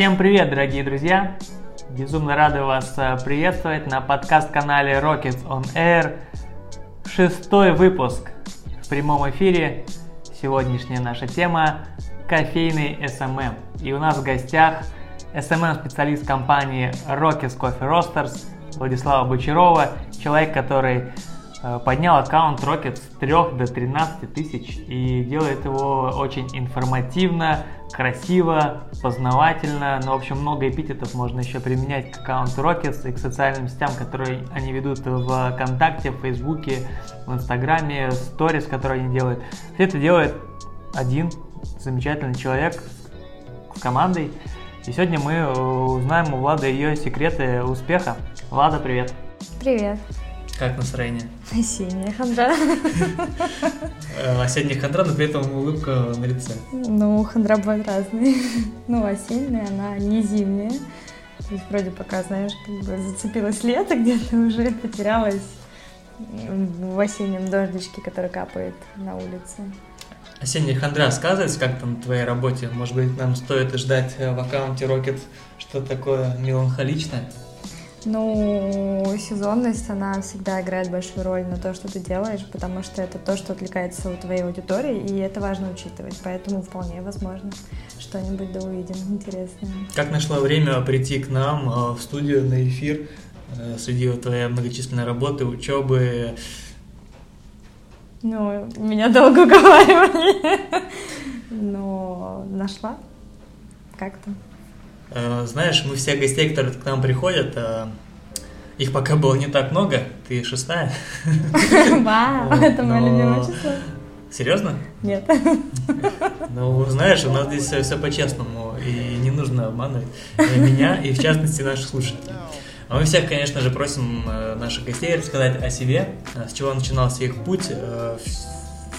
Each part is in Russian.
Всем привет, дорогие друзья! Безумно рады вас э, приветствовать на подкаст-канале Rockets on Air. Шестой выпуск в прямом эфире. Сегодняшняя наша тема – кофейный SMM. И у нас в гостях SMM-специалист компании Rockets Coffee Roasters Владислава Бочарова, человек, который поднял аккаунт Rocket с 3 до 13 тысяч и делает его очень информативно, красиво, познавательно. Ну, в общем, много эпитетов можно еще применять к аккаунту Rockets и к социальным сетям, которые они ведут в ВКонтакте, в Фейсбуке, в Инстаграме, сторис, которые они делают. Все это делает один замечательный человек с командой. И сегодня мы э, узнаем у Влады ее секреты успеха. Влада, привет! Привет! Как настроение? Осенняя хандра. Э, осенняя хандра, но при этом улыбка на лице. Ну, хандра бывает разные. Ну, осенняя, она не зимняя. То есть вроде пока, знаешь, как бы зацепилось лето, где-то уже потерялась в осеннем дождичке, который капает на улице. Осенняя хандра сказывается как-то на твоей работе? Может быть, нам стоит ждать в аккаунте Rocket что-то такое меланхоличное? Ну, сезонность, она всегда играет большую роль на то, что ты делаешь, потому что это то, что отвлекается у твоей аудитории, и это важно учитывать, поэтому вполне возможно что-нибудь да увидим интересное. Как нашла время прийти к нам э, в студию на эфир э, среди твоей многочисленной работы, учебы? Ну, меня долго уговаривали, но нашла как-то. Э, знаешь, мы все гостей, которые к нам приходят, э, их пока было не так много, ты шестая. Вау, это мое любимое число. Серьезно? Нет. Ну, знаешь, у нас здесь все, все по-честному, и не нужно обманывать меня, и в частности наших слушателей. А мы всех, конечно же, просим э, наших гостей рассказать о себе, с чего начинался их путь.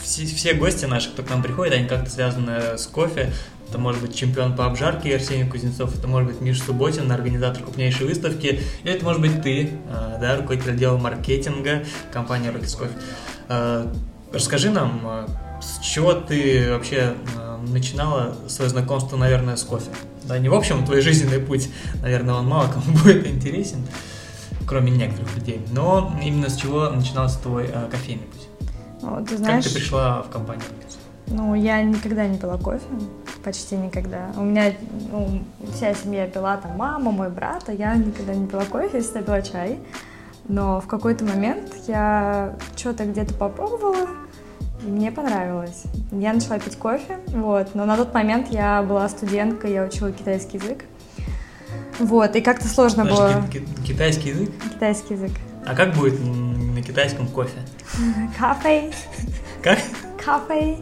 Все, все гости наши, кто к нам приходит, они как-то связаны с кофе, это может быть чемпион по обжарке Арсений Кузнецов, это может быть Миша Субботин, организатор крупнейшей выставки, или это может быть ты, а, да, руководитель отдела маркетинга компании Rockets Coffee. А, расскажи нам, а, с чего ты вообще начинала свое знакомство, наверное, с кофе? Да, не в общем твой жизненный путь, наверное, он мало кому будет интересен, кроме некоторых людей, но именно с чего начинался твой кофейный путь? Ну, ты знаешь, как ты пришла в компанию? Ну, я никогда не пила кофе почти никогда. У меня ну, вся семья пила, там, мама, мой брат, а я никогда не пила кофе, я всегда пила чай. Но в какой-то момент я что-то где-то попробовала, и мне понравилось. Я начала пить кофе, вот, но на тот момент я была студенткой, я учила китайский язык. Вот, и как-то сложно Подожди, было... Китайский язык? Китайский язык. А как будет на китайском кофе? Кафе. Как? Кафе.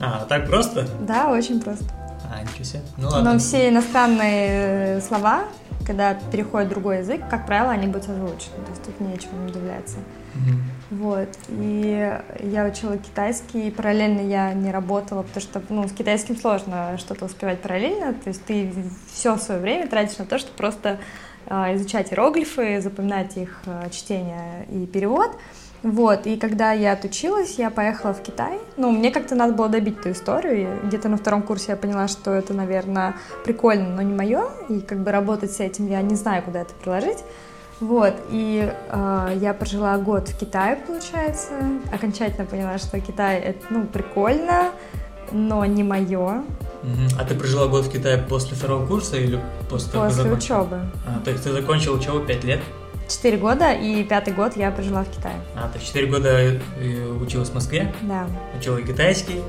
А, так просто? Да, очень просто. А, ничего себе. Ну ладно. Но все иностранные э, слова, когда переходят в другой язык, как правило, они будут озвучены. То есть тут нечего не удивляться. Угу. Вот. И я учила китайский, и параллельно я не работала, потому что ну, с китайским сложно что-то успевать параллельно. То есть ты все свое время тратишь на то, чтобы просто э, изучать иероглифы, запоминать их э, чтение и перевод. Вот, и когда я отучилась, я поехала в Китай. Ну, мне как-то надо было добить эту историю. Где-то на втором курсе я поняла, что это, наверное, прикольно, но не мое. И как бы работать с этим я не знаю, куда это приложить. Вот, и э, я прожила год в Китае, получается. Окончательно поняла, что Китай это, ну, прикольно, но не мое. А ты прожила год в Китае после второго курса или после После учебы. А, то есть ты закончила учебу пять лет? Четыре года, и пятый год я прожила в Китае. А, то есть четыре года училась в Москве? Да. Учила китайский,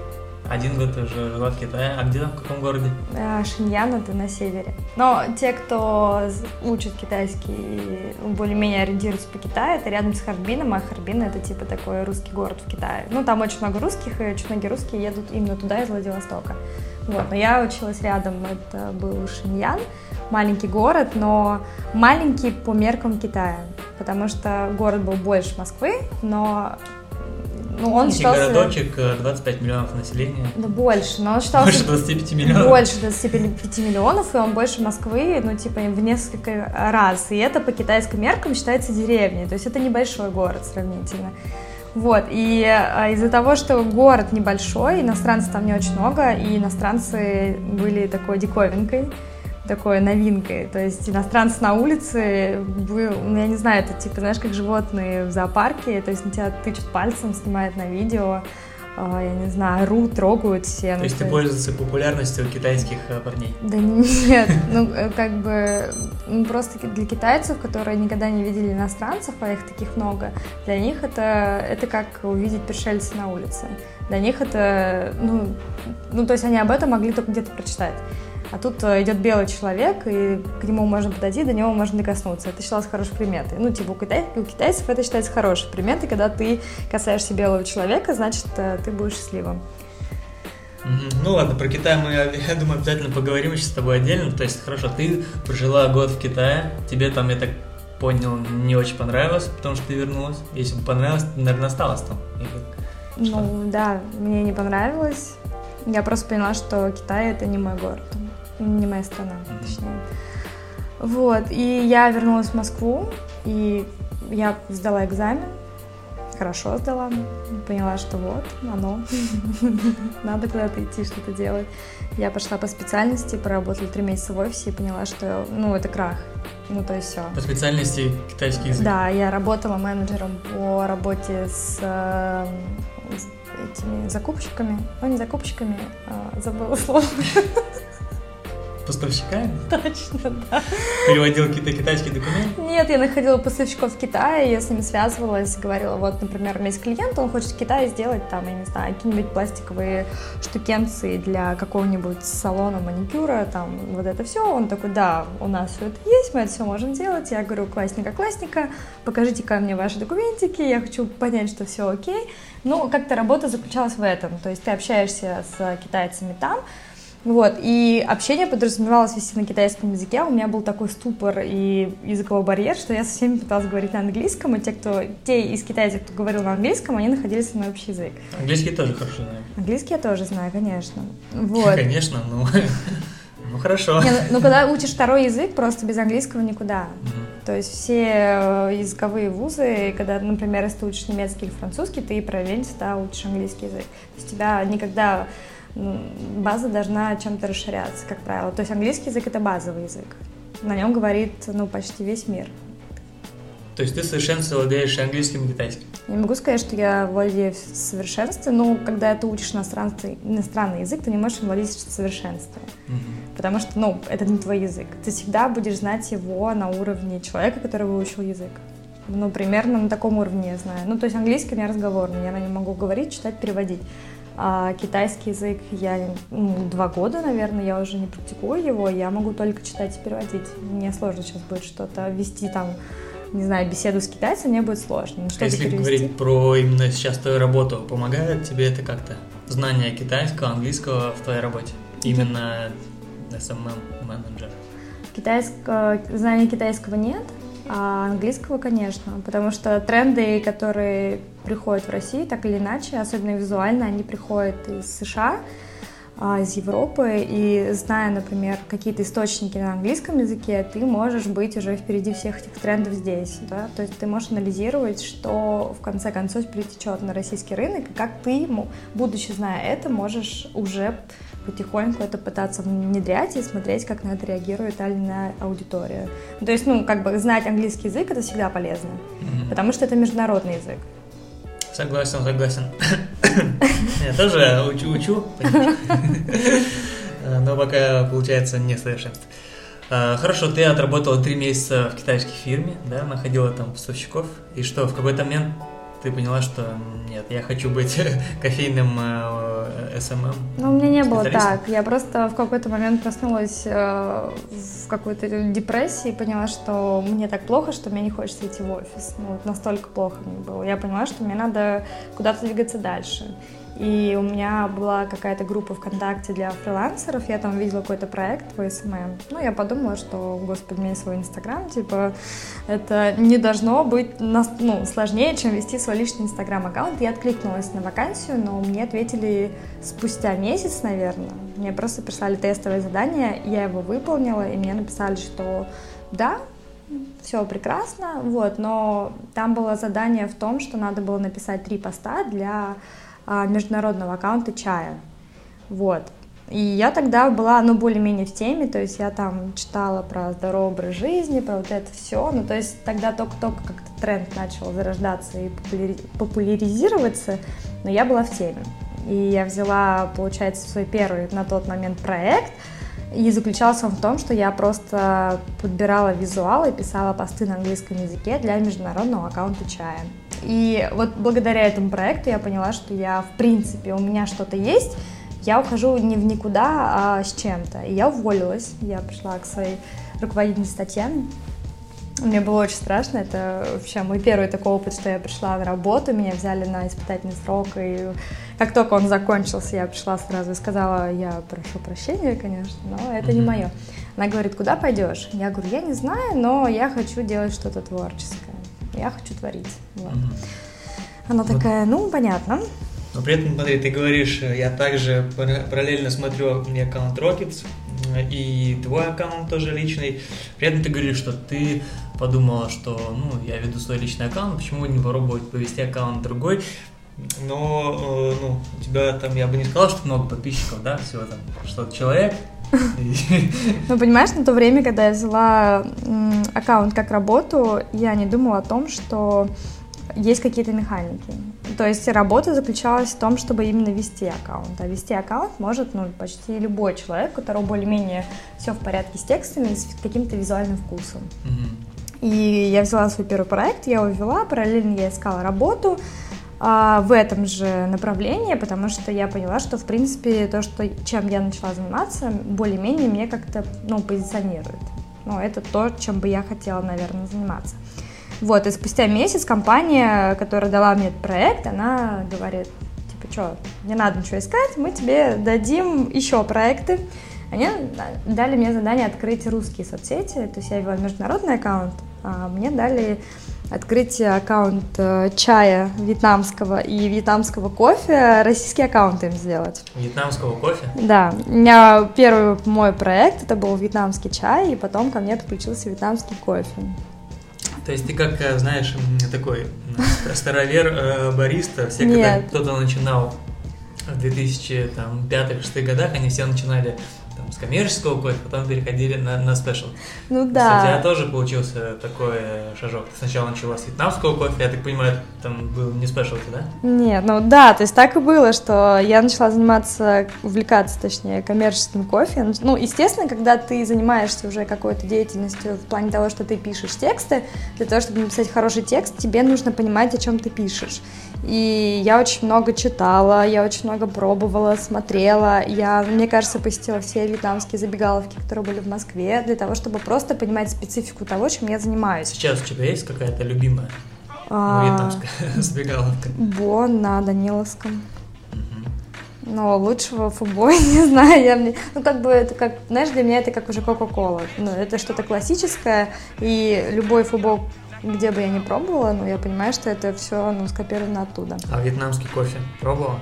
один год уже жила в Китае. А где там, в каком городе? Э, Шиньян, это на севере. Но те, кто учит китайский, более-менее ориентируются по Китаю, это рядом с Харбином, а Харбин это типа такой русский город в Китае. Ну, там очень много русских, и очень многие русские едут именно туда, из Владивостока. Вот, но я училась рядом, это был Шиньян маленький город, но маленький по меркам Китая, потому что город был больше Москвы, но ну, он считался... городочек, 25 э, миллионов населения. Да больше, но он считался... Больше 25 миллионов? Больше 25 миллионов, и он больше Москвы, ну, типа, в несколько раз. И это по китайским меркам считается деревней, то есть это небольшой город сравнительно. Вот, и а, из-за того, что город небольшой, иностранцев там не очень много, и иностранцы были такой диковинкой, такой новинкой. То есть иностранцы на улице, вы, ну, я не знаю, это типа, знаешь, как животные в зоопарке, то есть на тебя тычут пальцем, снимают на видео, а, я не знаю, орут, трогают все. То ну, есть ты пользуешься популярностью китайских э, парней? Да нет, ну э, как бы ну, просто для китайцев, которые никогда не видели иностранцев, а их таких много, для них это, это как увидеть пришельца на улице. Для них это, ну, ну, то есть они об этом могли только где-то прочитать. А тут э, идет белый человек, и к нему можно подойти, до него можно докоснуться. Это считалось хорошей приметой. Ну, типа, у, китай, у китайцев это считается хорошей приметой, когда ты касаешься белого человека, значит, э, ты будешь счастливым. Ну ладно, про Китай мы, я думаю, обязательно поговорим еще с тобой отдельно. То есть, хорошо, ты прожила год в Китае, тебе там, я так понял, не очень понравилось, потому что ты вернулась. Если бы понравилось, ты, наверное, осталась там. Или... Ну да, мне не понравилось. Я просто поняла, что Китай это не мой город не моя страна, точнее. Вот, и я вернулась в Москву, и я сдала экзамен, хорошо сдала, поняла, что вот, оно, надо куда-то идти, что-то делать. Я пошла по специальности, поработала три месяца в офисе и поняла, что, ну, это крах, ну, то есть все. По специальности китайский язык? Да, я работала менеджером по работе с, э, с этими закупщиками, ну, не закупщиками, а, забыла слово. Поставщиками? Точно, да. Переводил какие-то китайские документы? Нет, я находила поставщиков в Китае, я с ними связывалась, говорила, вот, например, у меня есть клиент, он хочет в Китае сделать там, я не знаю, какие-нибудь пластиковые штукенции для какого-нибудь салона маникюра, там, вот это все. Он такой, да, у нас все это есть, мы это все можем делать. Я говорю, классненько, классненько, покажите-ка мне ваши документики, я хочу понять, что все окей. Ну, как-то работа заключалась в этом, то есть ты общаешься с китайцами там, вот, и общение подразумевалось вести на китайском языке, у меня был такой ступор и языковой барьер, что я со всеми пыталась говорить на английском, и те, кто, те из китайцев, кто говорил на английском, они находили со мной общий язык. Английский тоже хорошо знаю. Английский я тоже знаю, конечно. Вот. Конечно, ну, ну хорошо. Не, ну, ну, когда учишь второй язык, просто без английского никуда. То есть все э, языковые вузы, когда, например, если ты учишь немецкий или французский, ты параллельно всегда учишь английский язык. То есть тебя никогда база должна чем-то расширяться, как правило. То есть английский язык — это базовый язык. На нем говорит ну, почти весь мир. То есть ты в совершенстве владеешь английским и китайским? Не могу сказать, что я владею в совершенстве, но когда ты учишь иностранный, иностранный язык, ты не можешь им владеть в совершенстве. Угу. Потому что, ну, это не твой язык. Ты всегда будешь знать его на уровне человека, который выучил язык. Ну, примерно на таком уровне я знаю. Ну, то есть английский у меня разговорный, я на нем могу говорить, читать, переводить. А китайский язык я ну, два года, наверное, я уже не практикую его, я могу только читать и переводить. Мне сложно сейчас будет что-то вести там, не знаю, беседу с китайцем, мне будет сложно. Но а если перевести... говорить про именно сейчас твою работу, помогает тебе это как-то? Знание китайского, английского в твоей работе? Именно SMM-менеджер? Китайского, знания китайского нет, а английского, конечно, потому что тренды, которые приходят в Россию, так или иначе, особенно визуально, они приходят из США, а, из Европы, и зная, например, какие-то источники на английском языке, ты можешь быть уже впереди всех этих трендов здесь, да, то есть ты можешь анализировать, что в конце концов перетечет на российский рынок, и как ты, будучи зная это, можешь уже потихоньку это пытаться внедрять и смотреть, как на это реагирует та или иная аудитория. То есть, ну, как бы знать английский язык это всегда полезно, mm-hmm. потому что это международный язык. Согласен, согласен. Я тоже учу, учу, но пока получается не совершенство. А, хорошо, ты отработала три месяца в китайской фирме, да, находила там поставщиков, и что, в какой-то момент ты поняла, что нет, я хочу быть кофейным э, SMM? Ну, у меня не было так. Я просто в какой-то момент проснулась э, в какой-то депрессии и поняла, что мне так плохо, что мне не хочется идти в офис. Ну, вот настолько плохо мне было. Я поняла, что мне надо куда-то двигаться дальше. И у меня была какая-то группа ВКонтакте для фрилансеров, я там видела какой-то проект по SMM. Ну, я подумала, что, господи, есть свой Инстаграм, типа, это не должно быть ну, сложнее, чем вести свой личный Инстаграм-аккаунт. Я откликнулась на вакансию, но мне ответили спустя месяц, наверное. Мне просто прислали тестовое задание, я его выполнила, и мне написали, что да, все прекрасно, вот, но там было задание в том, что надо было написать три поста для международного аккаунта чая. Вот. И я тогда была, ну, более-менее в теме, то есть я там читала про здоровый образ жизни, про вот это все, ну, то есть тогда только-только как-то тренд начал зарождаться и популяризироваться, но я была в теме. И я взяла, получается, свой первый на тот момент проект, и заключался он в том, что я просто подбирала визуалы, писала посты на английском языке для международного аккаунта чая. И вот благодаря этому проекту я поняла, что я, в принципе, у меня что-то есть, я ухожу не в никуда, а с чем-то. И я уволилась, я пришла к своей руководительнице Татьяне, мне было очень страшно, это вообще мой первый такой опыт, что я пришла на работу, меня взяли на испытательный срок, и как только он закончился, я пришла сразу и сказала, я прошу прощения, конечно, но это не мое. Она говорит, куда пойдешь? Я говорю, я не знаю, но я хочу делать что-то творческое, я хочу творить. Вот. Она такая, ну, понятно. Но при этом, смотри, ты говоришь, я также параллельно смотрю мне аккаунт Rockets, и твой аккаунт тоже личный. При этом ты говоришь, что ты подумала, что ну, я веду свой личный аккаунт, почему не попробовать повести аккаунт другой. Но э, ну, у тебя там, я бы не сказал, что много подписчиков, да, всего там что-то человек. Ну, понимаешь, на то время, когда я взяла аккаунт как работу, я не думала о том, что есть какие-то механики. То есть работа заключалась в том, чтобы именно вести аккаунт. А вести аккаунт может ну, почти любой человек, у которого более-менее все в порядке с текстами и с каким-то визуальным вкусом. Mm-hmm. И я взяла свой первый проект, я его вела, параллельно я искала работу в этом же направлении, потому что я поняла, что, в принципе, то, что, чем я начала заниматься, более-менее мне как-то ну, позиционирует. Ну, это то, чем бы я хотела, наверное, заниматься. Вот, и спустя месяц компания, которая дала мне этот проект, она говорит, типа, что, не надо ничего искать, мы тебе дадим еще проекты. Они дали мне задание открыть русские соцсети, то есть я вела международный аккаунт, а мне дали открыть аккаунт э, чая вьетнамского и вьетнамского кофе, российский аккаунт им сделать. Вьетнамского кофе? Да. У меня первый мой проект, это был вьетнамский чай, и потом ко мне подключился вьетнамский кофе. То есть ты как, э, знаешь, такой старовер э, бариста, все, когда кто-то начинал в 2005-2006 годах, они все начинали там, с коммерческого кофе, потом переходили на, на special. Ну да. У тебя тоже получился такой шажок. Ты сначала начала с вьетнамского кофе, я так понимаю, там был не special, да? Нет, ну да, то есть так и было, что я начала заниматься, увлекаться, точнее, коммерческим кофе. Ну, естественно, когда ты занимаешься уже какой-то деятельностью в плане того, что ты пишешь тексты, для того, чтобы написать хороший текст, тебе нужно понимать, о чем ты пишешь. И я очень много читала, я очень много пробовала, смотрела. Я, мне кажется, посетила все вьетнамские забегаловки, которые были в Москве, для того, чтобы просто понимать специфику того, чем я занимаюсь. Сейчас у тебя есть какая-то любимая а... вьетнамская забегаловка? Бон на Даниловском. Но лучшего фубо не знаю. Я мне, ну, как бы, это как, знаешь, для меня это как уже Кока-Кола. Ну, это что-то классическое, и любой фубо где бы я ни пробовала, но я понимаю, что это все ну, скопировано оттуда. А вьетнамский кофе пробовала?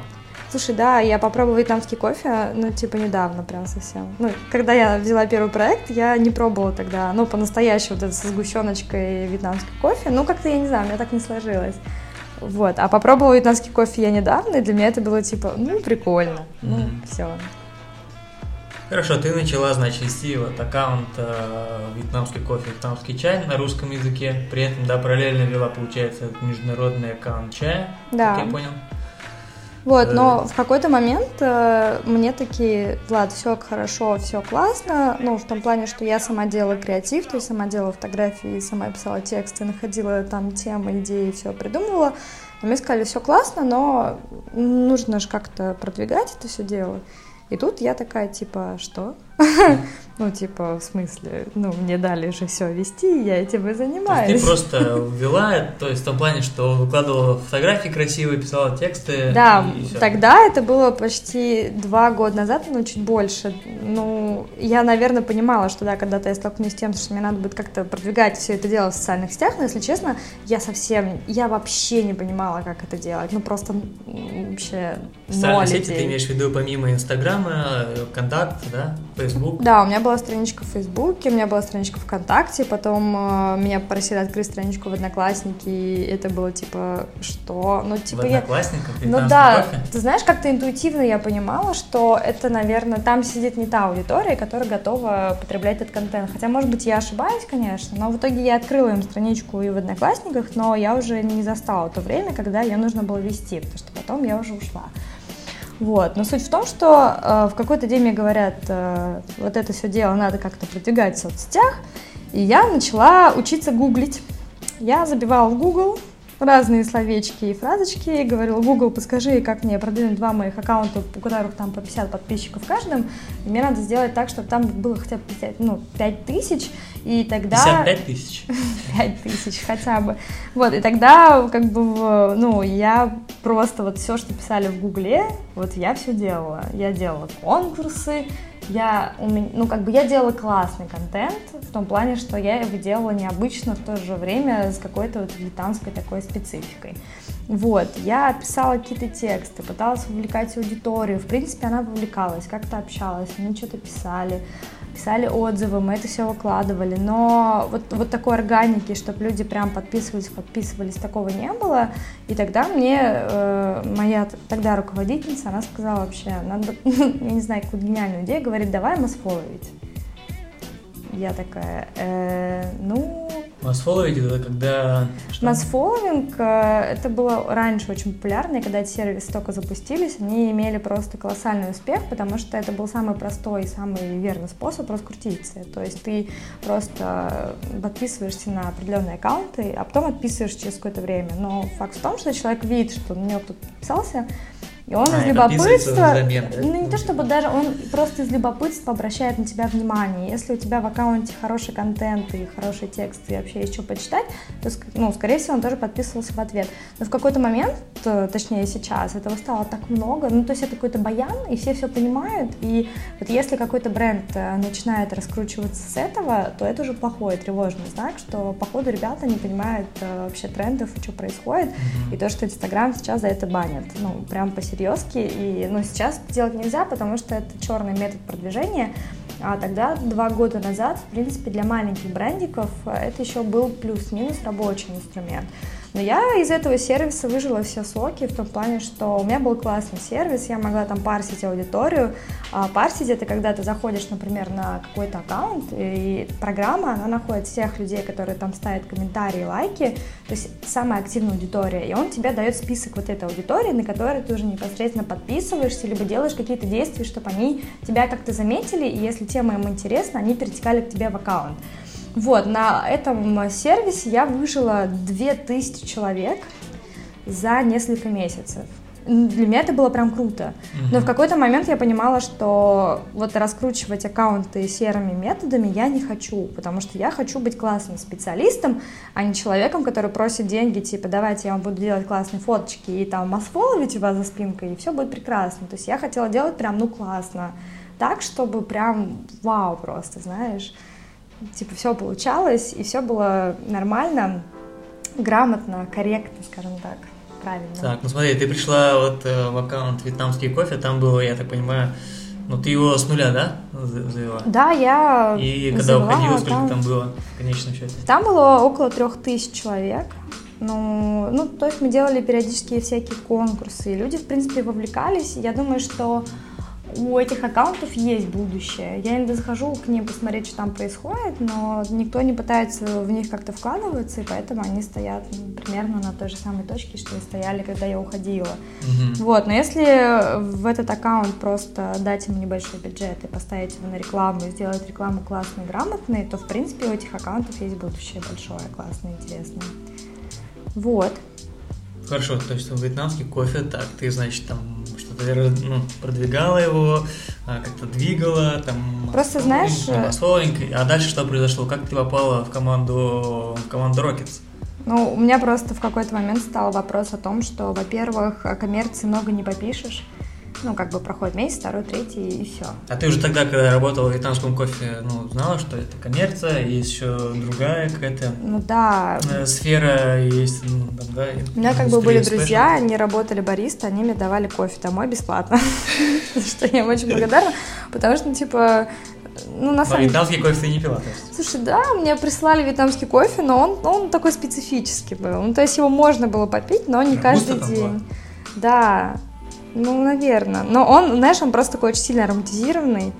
Слушай, да, я попробовала вьетнамский кофе, ну, типа, недавно прям совсем. Ну, когда я взяла первый проект, я не пробовала тогда, ну, по-настоящему вот это со сгущеночкой вьетнамский кофе. Ну, как-то, я не знаю, у меня так не сложилось. Вот, а попробовала вьетнамский кофе я недавно, и для меня это было типа, ну, прикольно, ну, mm-hmm. все. Хорошо, ты начала, значит, вести вот аккаунт э, вьетнамский кофе, вьетнамский чай на русском языке. При этом, да, параллельно вела, получается, международный аккаунт чая. Да. Как я понял. Вот, но в какой-то момент э, мне такие, Влад, все хорошо, все классно, ну, в том плане, что я сама делала креатив, то есть сама делала фотографии, сама писала тексты, находила там темы, идеи, все придумывала. Но мне сказали, все классно, но нужно же как-то продвигать это все дело. И тут я такая, типа, что? Ну, типа, в смысле, ну, мне дали же все вести, я этим и занимаюсь. То есть ты просто ввела, то есть в том плане, что выкладывала фотографии красивые, писала тексты. Да, тогда это было почти два года назад, ну, чуть больше. Ну, я, наверное, понимала, что, да, когда-то я столкнусь с тем, что мне надо будет как-то продвигать все это дело в социальных сетях, но, если честно, я совсем, я вообще не понимала, как это делать. Ну, просто вообще Социальные сети ты имеешь в виду помимо Инстаграма? Э, Контакт, да, Фейсбук? Да, у меня была страничка в Фейсбуке, у меня была страничка ВКонтакте, потом э, меня попросили открыть страничку в Одноклассники, и это было типа, что? Ну, типа в Одноклассниках? Я... Ну да, кофе? ты знаешь, как-то интуитивно я понимала, что это, наверное, там сидит не та аудитория, которая готова потреблять этот контент. Хотя, может быть, я ошибаюсь, конечно, но в итоге я открыла им страничку и в Одноклассниках, но я уже не застала то время, когда ее нужно было вести, потому что потом я уже ушла. Вот. Но суть в том, что э, в какой-то день мне говорят, э, вот это все дело надо как-то продвигать в соцсетях, и я начала учиться гуглить. Я забивала в Google разные словечки и фразочки, и говорила, Google, подскажи, как мне продвинуть два моих аккаунта, у которых там по 50 подписчиков в каждом, и мне надо сделать так, чтобы там было хотя бы 50, ну, 5 тысяч, и тогда... 55 тысяч. 5 тысяч хотя бы. Вот, и тогда, как бы, ну, я просто вот все, что писали в Гугле, вот я все делала. Я делала конкурсы, я, ну, как бы я делала классный контент, в том плане, что я его делала необычно в то же время с какой-то вот британской такой спецификой. Вот, я писала какие-то тексты, пыталась вовлекать аудиторию, в принципе, она вовлекалась, как-то общалась, они что-то писали, писали отзывы, мы это все выкладывали, но вот, вот такой органики, чтобы люди прям подписывались, подписывались, такого не было, и тогда мне э, моя тогда руководительница, она сказала вообще, надо, я не знаю, какую гениальную идею, говорит, давай масфоловить. Я такая, э, ну, Масфоловить это когда... Масфоловинг э, это было раньше очень популярно, и когда эти сервисы только запустились, они имели просто колоссальный успех, потому что это был самый простой и самый верный способ раскрутиться. То есть ты просто подписываешься на определенные аккаунты, а потом отписываешь через какое-то время. Но факт в том, что человек видит, что на него кто-то подписался, и он а, из любопытства, ну не то чтобы даже, он просто из любопытства обращает на тебя внимание. Если у тебя в аккаунте хороший контент и хороший текст, и вообще есть что почитать, то, ну, скорее всего, он тоже подписывался в ответ. Но в какой-то момент, точнее сейчас, этого стало так много, ну то есть это какой-то баян, и все все понимают, и вот если какой-то бренд э, начинает раскручиваться с этого, то это уже плохой, тревожный знак, что походу ребята не понимают э, вообще трендов, что происходит, mm-hmm. и то, что Инстаграм сейчас за это банят, ну прям по серьезки, и, ну, сейчас делать нельзя, потому что это черный метод продвижения, а тогда, два года назад, в принципе, для маленьких брендиков это еще был плюс-минус рабочий инструмент. Но я из этого сервиса выжила все соки в том плане, что у меня был классный сервис, я могла там парсить аудиторию. А парсить это когда ты заходишь, например, на какой-то аккаунт, и программа, она находит всех людей, которые там ставят комментарии, лайки, то есть самая активная аудитория, и он тебе дает список вот этой аудитории, на которой ты уже непосредственно подписываешься, либо делаешь какие-то действия, чтобы они тебя как-то заметили, и если тема им интересна, они перетекали к тебе в аккаунт. Вот, на этом сервисе я выжила 2000 человек за несколько месяцев. Для меня это было прям круто. Но в какой-то момент я понимала, что вот раскручивать аккаунты серыми методами я не хочу, потому что я хочу быть классным специалистом, а не человеком, который просит деньги, типа, давайте я вам буду делать классные фоточки и там масфоловить у вас за спинкой, и все будет прекрасно. То есть я хотела делать прям, ну, классно. Так, чтобы прям вау просто, знаешь типа все получалось, и все было нормально, грамотно, корректно, скажем так, правильно. Так, ну смотри, ты пришла вот э, в аккаунт «Вьетнамский кофе», там было, я так понимаю, ну ты его с нуля, да, завела? Да, я И когда уходила, сколько аккаунт... там было в конечном счете? Там было около трех тысяч человек. Ну, ну, то есть мы делали периодически всякие конкурсы, и люди, в принципе, вовлекались. Я думаю, что у этих аккаунтов есть будущее. Я иногда захожу к ним посмотреть, что там происходит, но никто не пытается в них как-то вкладываться, и поэтому они стоят примерно на той же самой точке, что и стояли, когда я уходила. Угу. Вот, но если в этот аккаунт просто дать ему небольшой бюджет и поставить его на рекламу и сделать рекламу классной, грамотной, то в принципе у этих аккаунтов есть будущее большое, классное, интересное. Вот. Хорошо, то есть вьетнамский кофе, так, ты, значит, там что-то ну, продвигала его, а, как-то двигала, там... Просто знаешь... Масловенько, а дальше что произошло? Как ты попала в команду, в команду Rockets? Ну, у меня просто в какой-то момент стал вопрос о том, что, во-первых, о коммерции много не попишешь, Ну, как бы проходит месяц, второй, третий, и все. А ты уже тогда, когда работала в вьетнамском кофе, ну, знала, что это коммерция, есть еще другая какая-то ну, да. Э, сфера, есть, ну, там, да, У меня как бы были друзья, они работали бариста, они мне давали кофе домой бесплатно, что я им очень благодарна, потому что, типа, ну, на самом Вьетнамский кофе ты не пила, то есть? Слушай, да, мне прислали вьетнамский кофе, но он, он такой специфический был. Ну, то есть его можно было попить, но не каждый день. Да, ну, наверное. Но он, знаешь, он просто такой очень сильно ароматизированный.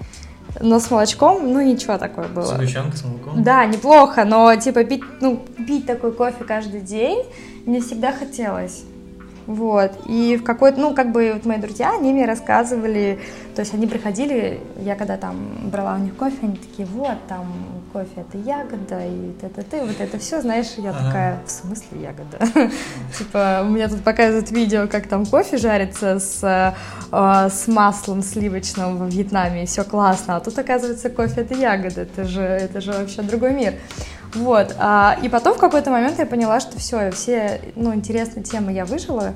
Но с молочком, ну, ничего такое было. Сгущенка с молоком? Да, неплохо, но, типа, пить, ну, пить такой кофе каждый день мне всегда хотелось. Вот. И в какой-то, ну, как бы вот мои друзья, они мне рассказывали, то есть они приходили, я когда там брала у них кофе, они такие, вот, там кофе это ягода, и ты, вот это все, знаешь, я ага. такая, в смысле ягода? Типа, у меня тут показывают видео, как там кофе жарится с, э, с маслом сливочным во Вьетнаме, и все классно, а тут, оказывается, кофе это ягода, это же, это же вообще другой мир. Вот. А, и потом в какой-то момент я поняла, что все, все ну, интересные темы я выжала.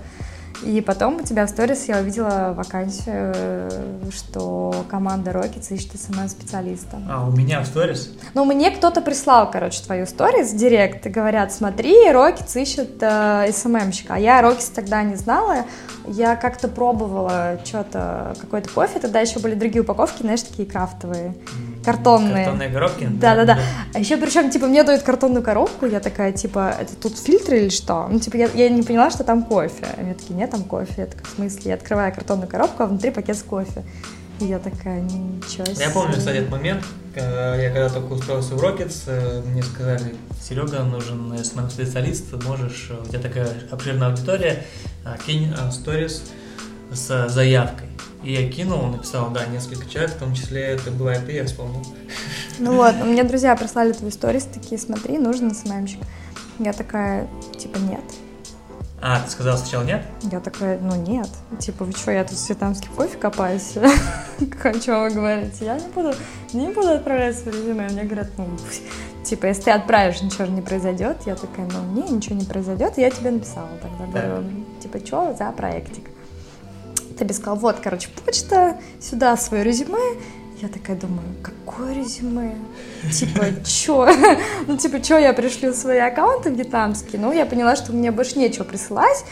И потом у тебя в сторис я увидела вакансию, что команда Rockets ищет SMM-специалиста. А, у меня в сторис? Ну, мне кто-то прислал, короче, твою сторис в директ и говорят, смотри, Rockets ищет э, SMM щика. А я Rockets тогда не знала, я как-то пробовала что-то, какой-то кофе, тогда еще были другие упаковки, знаешь, такие крафтовые, картонные. Картонные коробки? Да-да-да. А еще причем, типа, мне дают картонную коробку, я такая, типа, это тут фильтр или что? Ну, типа, я, я не поняла, что там кофе. Они такие, нет, там кофе. Я такая, в смысле? Я открываю картонную коробку, а внутри пакет с кофе. И я такая, ничего себе. Я помню, кстати, этот момент, я когда только устроился в Rockets, э, мне сказали, Серега, нужен SMM-специалист, можешь, у тебя такая обширная аудитория, а, кинь сторис с заявкой. И я кинул, написал, да, несколько человек, в том числе это была и ты, я вспомнил. Ну вот, меня друзья прислали твой сторис, такие, смотри, нужен СММщик. Я такая, типа, нет. А, ты сказала сначала нет? Я такая, ну нет. Типа, вы что, я тут с вьетнамский кофе копаюсь? О чем вы говорите? Я не буду, не буду отправлять свое резюме. Мне говорят, ну, типа, если ты отправишь, ничего же не произойдет. Я такая, ну, не, ничего не произойдет. Я тебе написала тогда. Говорю, типа, что за проектик? Ты бы сказал, вот, короче, почта, сюда свое резюме. Я такая думаю, какое резюме? Типа, чё? Ну, типа, чё я пришлю свои аккаунты вьетнамские? Ну, я поняла, что мне больше нечего присылать.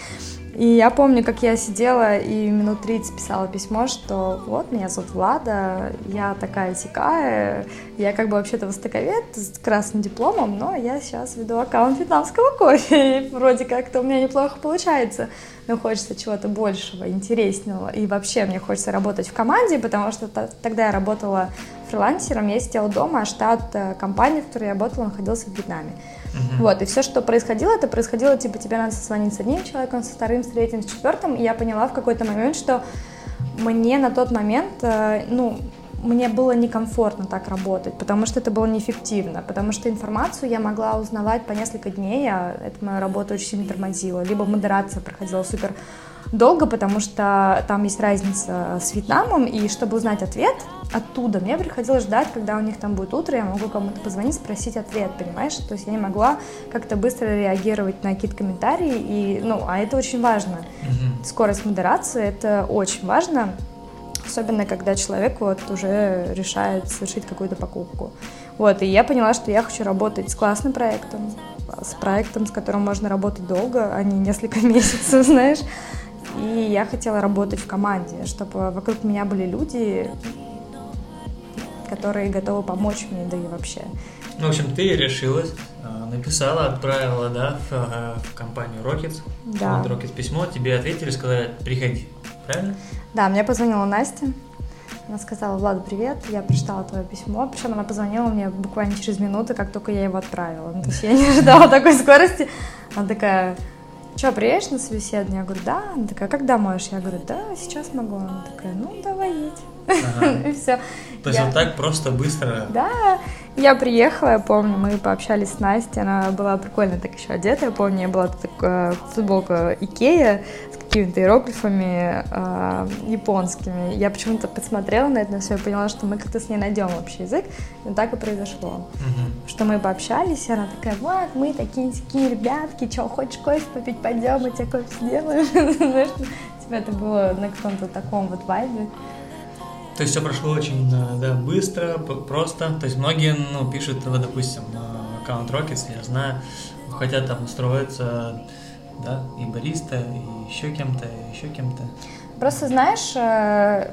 И я помню, как я сидела и минут 30 писала письмо, что вот, меня зовут Влада, я такая сякая, я как бы вообще-то востоковед с красным дипломом, но я сейчас веду аккаунт вьетнамского кофе, и вроде как-то у меня неплохо получается, но хочется чего-то большего, интересного, и вообще мне хочется работать в команде, потому что тогда я работала фрилансером, я сидела дома, а штат э, компании, в которой я работала, находился в Вьетнаме. Uh-huh. Вот, и все, что происходило, это происходило, типа, тебе надо созвонить с одним человеком, со вторым, с третьим, с четвертым, и я поняла в какой-то момент, что мне на тот момент, э, ну, мне было некомфортно так работать, потому что это было неэффективно, потому что информацию я могла узнавать по несколько дней, а это моя работа очень сильно тормозила, либо модерация проходила супер долго, потому что там есть разница с Вьетнамом, и чтобы узнать ответ оттуда, мне приходилось ждать, когда у них там будет утро, я могу кому-то позвонить, спросить ответ, понимаешь? То есть я не могла как-то быстро реагировать на какие-то комментарии, и, ну, а это очень важно. Скорость модерации — это очень важно, особенно когда человек вот уже решает совершить какую-то покупку. Вот, и я поняла, что я хочу работать с классным проектом, с проектом, с которым можно работать долго, а не несколько месяцев, знаешь. И я хотела работать в команде, чтобы вокруг меня были люди, которые готовы помочь мне, да и вообще. Ну, в общем, ты решилась, а, написала, отправила, да, в, а, в компанию Rockets, да. в Rockets письмо, тебе ответили, сказали, приходи, правильно? Да, мне позвонила Настя, она сказала, Влада, привет, я прочитала твое письмо, причем она позвонила мне буквально через минуту, как только я его отправила. Ну, то есть я не ожидала такой скорости. Она такая, что, приедешь на собеседование? Я говорю, да. Она такая, когда можешь? Я говорю, да, сейчас могу. Она такая, ну, давай едь. Ага. И все. То есть я... вот так просто быстро? Да, я приехала, я помню, мы пообщались с Настей, она была прикольно так еще одета, я помню, я была такая футболка Икея с какими-то иероглифами э, японскими. Я почему-то посмотрела на это на все и поняла, что мы как-то с ней найдем общий язык. И так и произошло. Угу. Что мы пообщались, и она такая, вот, мы такие такие ребятки, что, хочешь кофе попить, пойдем, мы тебе кофе сделаем. Типа это было на каком-то таком вот вайбе. То есть все прошло очень да, быстро, просто. То есть многие ну, пишут, вот, допустим, на аккаунт Rockets, я знаю, хотят там устроиться, да, и бариста, и еще кем-то, и еще кем-то. Просто знаешь, э,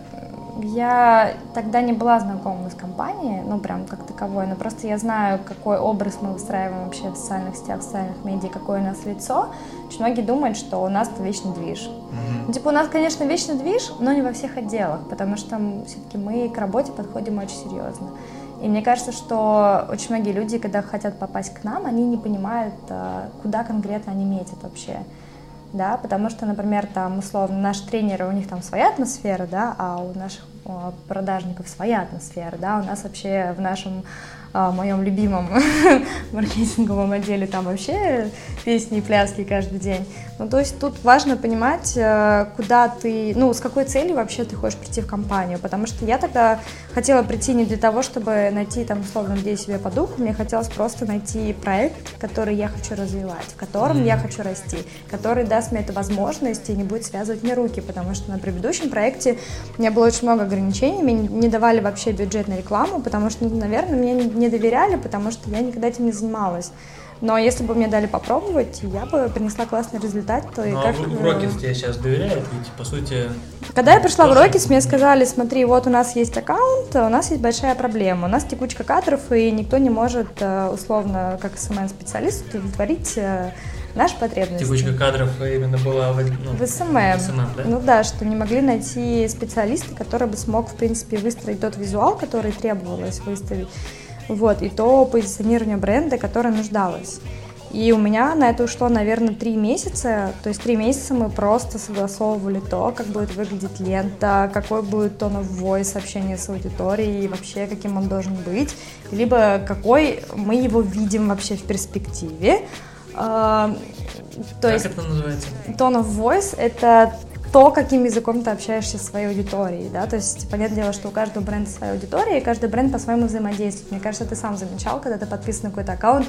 я тогда не была знакома с компанией, ну, прям как таковой, но просто я знаю, какой образ мы выстраиваем вообще в социальных сетях, в социальных медиа, какое у нас лицо. Очень многие думают, что у нас это вечный движ. Mm-hmm. Ну, типа, у нас, конечно, вечный движ, но не во всех отделах, потому что все-таки мы к работе подходим очень серьезно. И мне кажется, что очень многие люди, когда хотят попасть к нам, они не понимают, э, куда конкретно они метят вообще. Да, потому что, например, там, условно, наши тренеры, у них там своя атмосфера, да, а у наших продажников своя атмосфера, да, у нас вообще в нашем а, моем любимом маркетинговом отделе, там вообще песни и пляски каждый день. Ну, то есть тут важно понимать, э, куда ты, ну, с какой целью вообще ты хочешь прийти в компанию, потому что я тогда хотела прийти не для того, чтобы найти там, условно, где себе по духу, мне хотелось просто найти проект, который я хочу развивать, в котором mm-hmm. я хочу расти, который даст мне эту возможность и не будет связывать мне руки, потому что на предыдущем проекте у меня было очень много ограничений, мне не давали вообще бюджет на рекламу, потому что, ну, наверное, мне не доверяли, потому что я никогда этим не занималась. Но если бы мне дали попробовать, я бы принесла классный результат. И как... в Rockets тебе сейчас доверяют, ведь по сути... Когда я пришла в Rockets, мне сказали, смотри, вот у нас есть аккаунт, у нас есть большая проблема, у нас текучка кадров, и никто не может, э, условно, как SMM-специалист, удовлетворить э, наши потребности. Текучка кадров именно была в, ну, в SMM. В SMM да? Ну да, что не могли найти специалиста, который бы смог, в принципе, выстроить тот визуал, который требовалось выставить вот, и то позиционирование бренда, которое нуждалось. И у меня на это ушло, наверное, три месяца. То есть три месяца мы просто согласовывали то, как будет выглядеть лента, какой будет тон of voice общения с аудиторией, и вообще каким он должен быть, либо какой мы его видим вообще в перспективе. А, то как есть, это называется? Tone of voice — это то, каким языком ты общаешься со своей аудиторией, да, то есть понятное дело, что у каждого бренда своя аудитория, и каждый бренд по-своему взаимодействует. Мне кажется, ты сам замечал, когда ты подписан на какой-то аккаунт,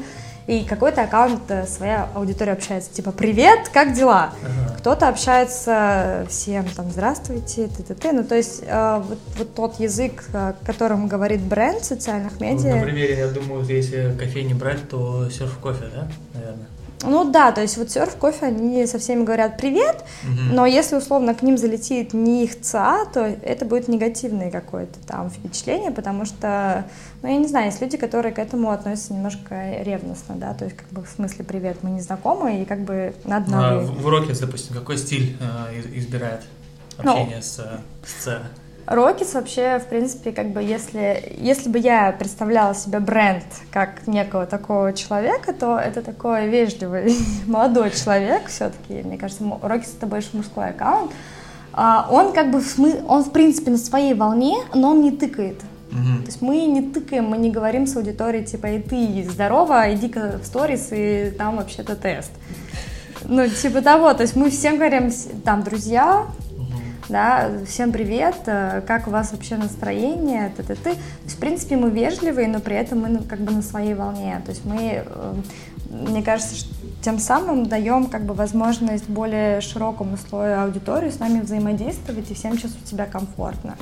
и какой-то аккаунт э, своя аудитория общается, типа «Привет, как дела?» ага. Кто-то общается всем там «Здравствуйте», т-т-т, ну то есть э, вот, вот тот язык, э, которым говорит бренд социальных медиа. Ну, на примере, я думаю, если кофейни брать, то серф кофе, да, наверное? Ну да, то есть вот серф, кофе, они со всеми говорят привет, угу. но если условно к ним залетит не их ЦА, то это будет негативное какое-то там впечатление, потому что, ну я не знаю, есть люди, которые к этому относятся немножко ревностно, да, то есть как бы в смысле привет, мы не знакомы, и как бы надо... Ну, а в уроке, допустим, какой стиль э, избирает ну, общение ну, с, с ЦА? Rockets вообще, в принципе, как бы, если, если бы я представляла себе бренд как некого такого человека, то это такой вежливый молодой человек все-таки. Мне кажется, Rockets это больше мужской аккаунт. А, он как бы, он в принципе на своей волне, но он не тыкает. Угу. То есть мы не тыкаем, мы не говорим с аудиторией, типа, и ты здорово, иди-ка в сторис, и там вообще-то тест. Ну, типа того, то есть мы всем говорим, там, друзья, да, всем привет, э, как у вас вообще настроение, т -т -т. То есть, в принципе, мы вежливые, но при этом мы как бы на своей волне, то есть мы, э, мне кажется, тем самым даем как бы возможность более широкому слою аудитории с нами взаимодействовать и всем чувствовать себя комфортно.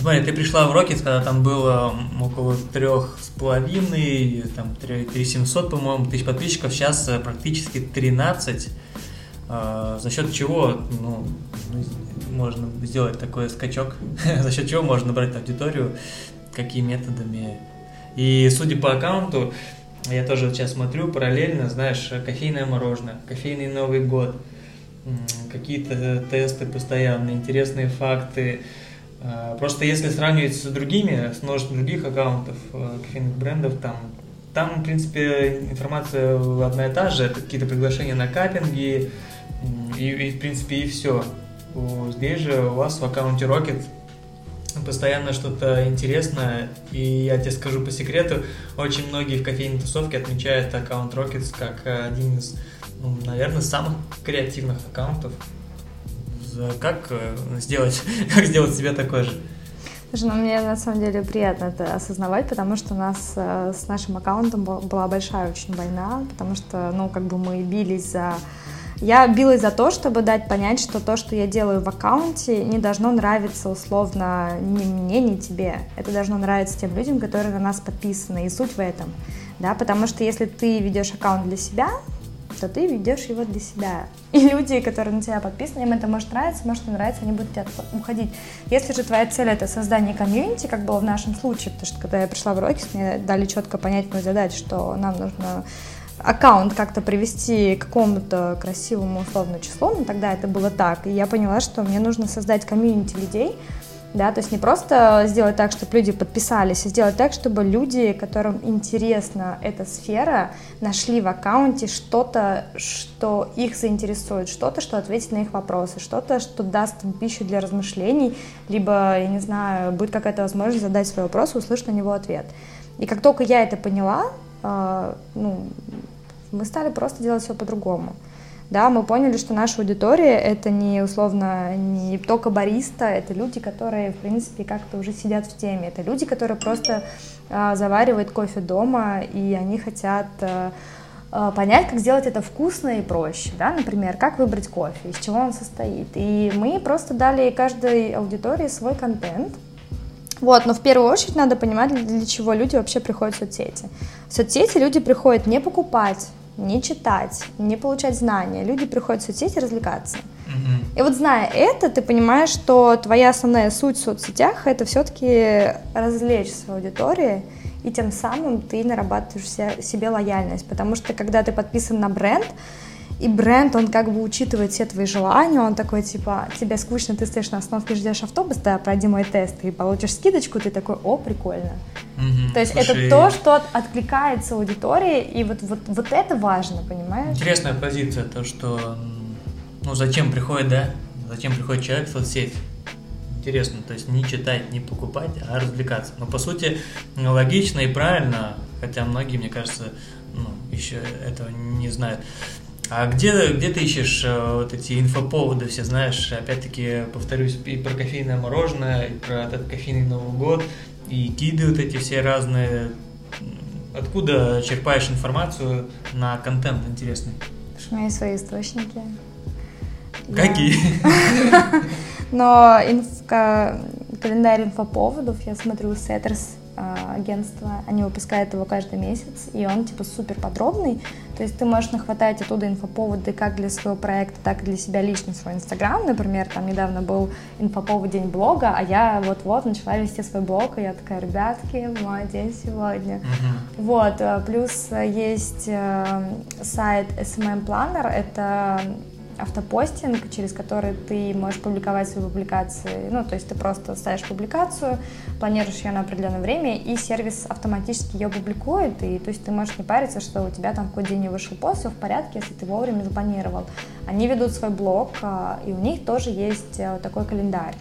Смотри, ты пришла в Рокетс, когда там было около трех с половиной, там 3700, по-моему, тысяч подписчиков, сейчас э, практически 13. А, за счет чего ну, можно сделать такой скачок, за счет чего можно набрать аудиторию, какими методами. И судя по аккаунту, я тоже сейчас смотрю параллельно, знаешь, кофейное мороженое, кофейный Новый год, какие-то тесты постоянно, интересные факты. А, просто если сравнивать с другими, с множеством других аккаунтов а, кофейных брендов, там, там, в принципе, информация одна и та же, это какие-то приглашения на каппинги, и, и в принципе, и все. Здесь же у вас в аккаунте Rocket постоянно что-то интересное, и я тебе скажу по секрету, очень многие в кофейной тусовке отмечают аккаунт Rockets как один из, ну, наверное, самых креативных аккаунтов. Как э, сделать, как сделать себе такой же? Слушай, ну мне на самом деле приятно это осознавать, потому что у нас э, с нашим аккаунтом была большая очень война, потому что, ну, как бы мы бились за Я билась за то, чтобы дать понять, что то, что я делаю в аккаунте, не должно нравиться условно ни мне, ни тебе. Это должно нравиться тем людям, которые на нас подписаны, и суть в этом. Да, потому что если ты ведешь аккаунт для себя, то ты ведешь его для себя. И люди, которые на тебя подписаны, им это может нравиться, может не нравиться, они будут тебя уходить. Если же твоя цель это создание комьюнити, как было в нашем случае, потому что когда я пришла в Rockets, мне дали четко понять мою задачу, что нам нужно аккаунт как-то привести к какому-то красивому условному числу, но тогда это было так. И я поняла, что мне нужно создать комьюнити людей, да, то есть не просто сделать так, чтобы люди подписались, а сделать так, чтобы люди, которым интересна эта сфера, нашли в аккаунте что-то, что их заинтересует, что-то, что ответит на их вопросы, что-то, что даст им пищу для размышлений, либо, я не знаю, будет какая-то возможность задать свой вопрос и услышать на него ответ. И как только я это поняла, ну, мы стали просто делать все по-другому да, мы поняли, что наша аудитория это не условно не только бариста, это люди, которые, в принципе, как-то уже сидят в теме, это люди, которые просто а, заваривают кофе дома, и они хотят а, а, понять, как сделать это вкусно и проще, да, например, как выбрать кофе, из чего он состоит. И мы просто дали каждой аудитории свой контент, вот, но в первую очередь надо понимать, для чего люди вообще приходят в соцсети. В соцсети люди приходят не покупать не читать, не получать знания. Люди приходят в соцсети развлекаться. И вот зная это, ты понимаешь, что твоя основная суть в соцсетях это все-таки развлечь свою аудиторию, и тем самым ты нарабатываешь себе лояльность. Потому что когда ты подписан на бренд, и бренд, он как бы учитывает все твои желания, он такой, типа, тебе скучно, ты стоишь на остановке, ждешь автобус, да, пройди мой тест, и получишь скидочку, ты такой, о, прикольно. Угу, то есть слушай, это то, что откликается аудитории, и вот, вот, вот это важно, понимаешь? Интересная позиция, то, что, ну, зачем приходит, да, зачем приходит человек в соцсеть? Интересно, то есть не читать, не покупать, а развлекаться. Но по сути логично и правильно, хотя многие, мне кажется, ну, еще этого не знают. А где, где ты ищешь э, вот эти инфоповоды, все знаешь, опять-таки, повторюсь, и про кофейное мороженое, и про этот кофейный Новый год, и гиды вот эти все разные. Откуда черпаешь информацию на контент интересный? У меня есть свои источники. Какие? Но календарь инфоповодов я смотрю а, агентство, они выпускают его каждый месяц, и он типа супер подробный, то есть ты можешь нахватать оттуда инфоповоды как для своего проекта, так и для себя лично свой инстаграм, например, там недавно был инфоповод день блога, а я вот-вот начала вести свой блог, и я такая, ребятки, мой день сегодня. Uh-huh. Вот, э, плюс есть э, сайт SMM Planner, это автопостинг, через который ты можешь публиковать свои публикации. Ну, то есть ты просто ставишь публикацию, планируешь ее на определенное время, и сервис автоматически ее публикует, и то есть ты можешь не париться, что у тебя там какой день не вышел пост, все в порядке, если ты вовремя запланировал. Они ведут свой блог, а, и у них тоже есть э, такой календарь.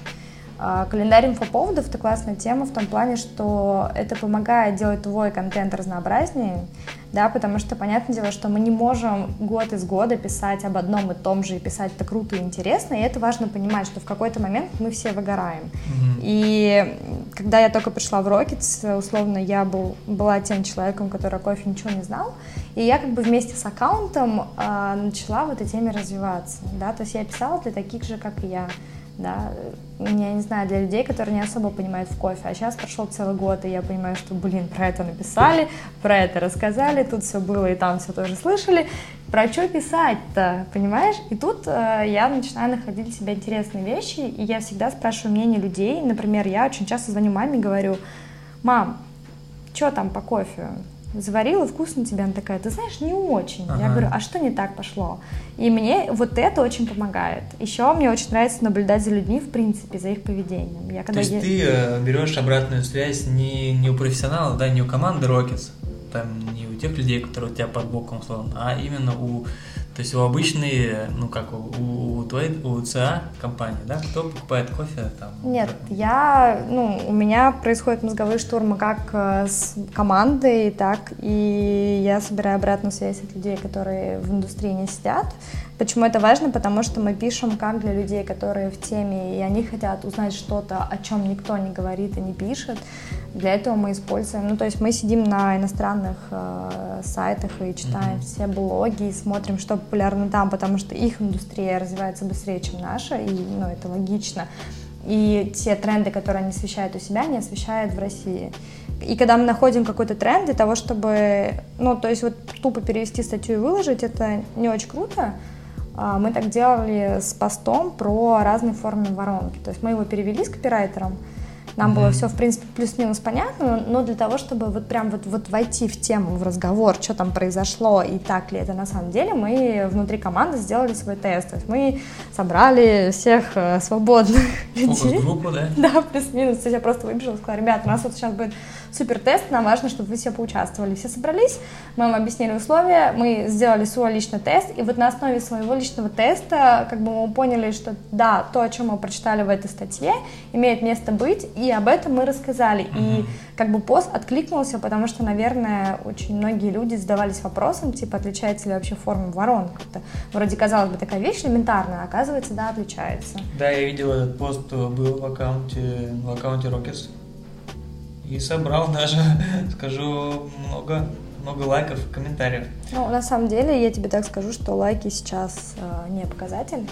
А, календарь инфоповодов — это классная тема в том плане, что это помогает делать твой контент разнообразнее, да, потому что, понятное дело, что мы не можем год из года писать об одном и том же и писать это круто и интересно, и это важно понимать, что в какой-то момент мы все выгораем. Mm-hmm. И когда я только пришла в Rockets, условно, я был, была тем человеком, который о кофе ничего не знал, и я как бы вместе с аккаунтом э, начала в этой теме развиваться, да, то есть я писала для таких же, как и я, да, я не знаю, для людей, которые не особо понимают в кофе. А сейчас прошел целый год, и я понимаю, что, блин, про это написали, про это рассказали, тут все было, и там все тоже слышали. Про что писать-то, понимаешь? И тут э, я начинаю находить для себя интересные вещи, и я всегда спрашиваю мнение людей. Например, я очень часто звоню маме и говорю, мам, что там по кофе? Заварила, вкусно тебе, она такая, ты знаешь, не очень. Ага. Я говорю, а что не так пошло? И мне вот это очень помогает. Еще мне очень нравится наблюдать за людьми, в принципе, за их поведением. Я, когда То есть я... ты э, берешь обратную связь не, не у профессионала, да, не у команды Rockets, там не у тех людей, которые у тебя под боком, условно, а именно у то есть у обычной, ну как у, у твоей, у ЦА компании, да, кто покупает кофе там? Нет, я, ну, у меня происходит мозговые штурмы как э, с командой, так и я собираю обратную связь от людей, которые в индустрии не сидят, Почему это важно? Потому что мы пишем как для людей, которые в теме, и они хотят узнать что-то, о чем никто не говорит и не пишет. Для этого мы используем, ну то есть мы сидим на иностранных э, сайтах и читаем mm-hmm. все блоги, и смотрим, что популярно там, потому что их индустрия развивается быстрее, чем наша, и ну это логично. И те тренды, которые они освещают у себя, они освещают в России. И когда мы находим какой-то тренд для того, чтобы, ну, то есть вот тупо перевести статью и выложить, это не очень круто, мы так делали с постом про разные формы воронки. То есть мы его перевели с копирайтером, нам mm-hmm. было все, в принципе, плюс-минус понятно, но для того, чтобы вот прям вот, вот войти в тему, в разговор, что там произошло и так ли это на самом деле, мы внутри команды сделали свой тест. То есть мы собрали всех э, свободных людей. группу, да? Да, плюс-минус. То есть я просто выбежала и сказала, ребят, у нас вот сейчас будет супер тест, нам важно, чтобы вы все поучаствовали. Все собрались, мы вам объяснили условия, мы сделали свой личный тест, и вот на основе своего личного теста как бы мы поняли, что да, то, о чем мы прочитали в этой статье, имеет место быть, и об этом мы рассказали. Mm-hmm. И как бы пост откликнулся, потому что, наверное, очень многие люди задавались вопросом, типа, отличается ли вообще форма воронка. Это вроде, казалось бы, такая вещь элементарная, а оказывается, да, отличается. Да, я видел этот пост, был в аккаунте, в аккаунте Rockets. И собрал даже, скажу, много много лайков и комментариев. Ну, на самом деле, я тебе так скажу, что лайки сейчас э, не показатель.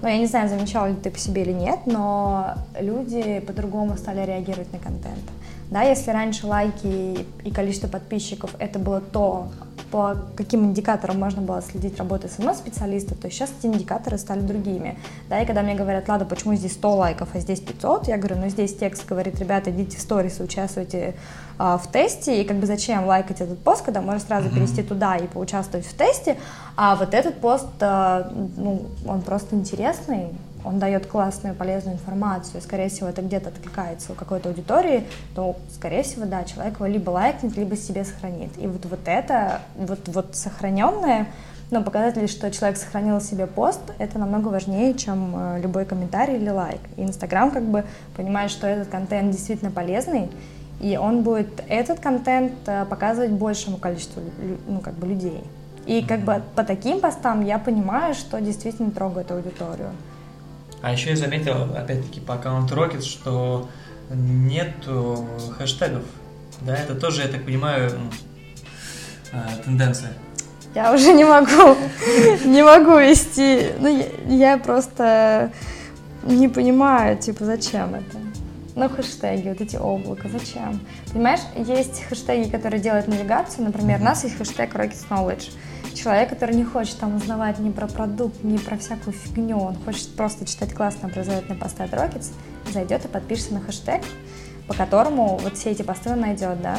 Ну, я не знаю, замечал ли ты по себе или нет, но люди по-другому стали реагировать на контент. Да, если раньше лайки и количество подписчиков это было то, по каким индикаторам можно было следить работу СМС-специалиста, то сейчас эти индикаторы стали другими. Да, и когда мне говорят, ладно, почему здесь 100 лайков, а здесь 500, я говорю, ну здесь текст говорит, ребята, идите в сторис, участвуйте а, в тесте, и как бы зачем лайкать этот пост, когда можно сразу mm-hmm. перейти туда и поучаствовать в тесте, а вот этот пост, а, ну, он просто интересный, он дает классную, полезную информацию, скорее всего, это где-то откликается у какой-то аудитории, то, скорее всего, да, человек его либо лайкнет, либо себе сохранит. И вот, вот это, вот, вот сохраненное, но ну, показатель, что человек сохранил себе пост, это намного важнее, чем э, любой комментарий или лайк. И Инстаграм как бы понимает, что этот контент действительно полезный, и он будет этот контент э, показывать большему количеству ну, как бы людей. И как бы по таким постам я понимаю, что действительно трогает аудиторию. А еще я заметил, опять-таки, по аккаунту Rocket, что нет хэштегов. Да, это тоже, я так понимаю, а, тенденция. Я уже не могу, не могу вести. Ну, я, я просто не понимаю, типа, зачем это. Ну, хэштеги, вот эти облака, зачем? Понимаешь, есть хэштеги, которые делают навигацию, например, у нас есть хэштег Rocket Knowledge человек, который не хочет там узнавать ни про продукт, ни про всякую фигню, он хочет просто читать классные образовательные посты от Rockets, зайдет и подпишется на хэштег, по которому вот все эти посты он найдет, да.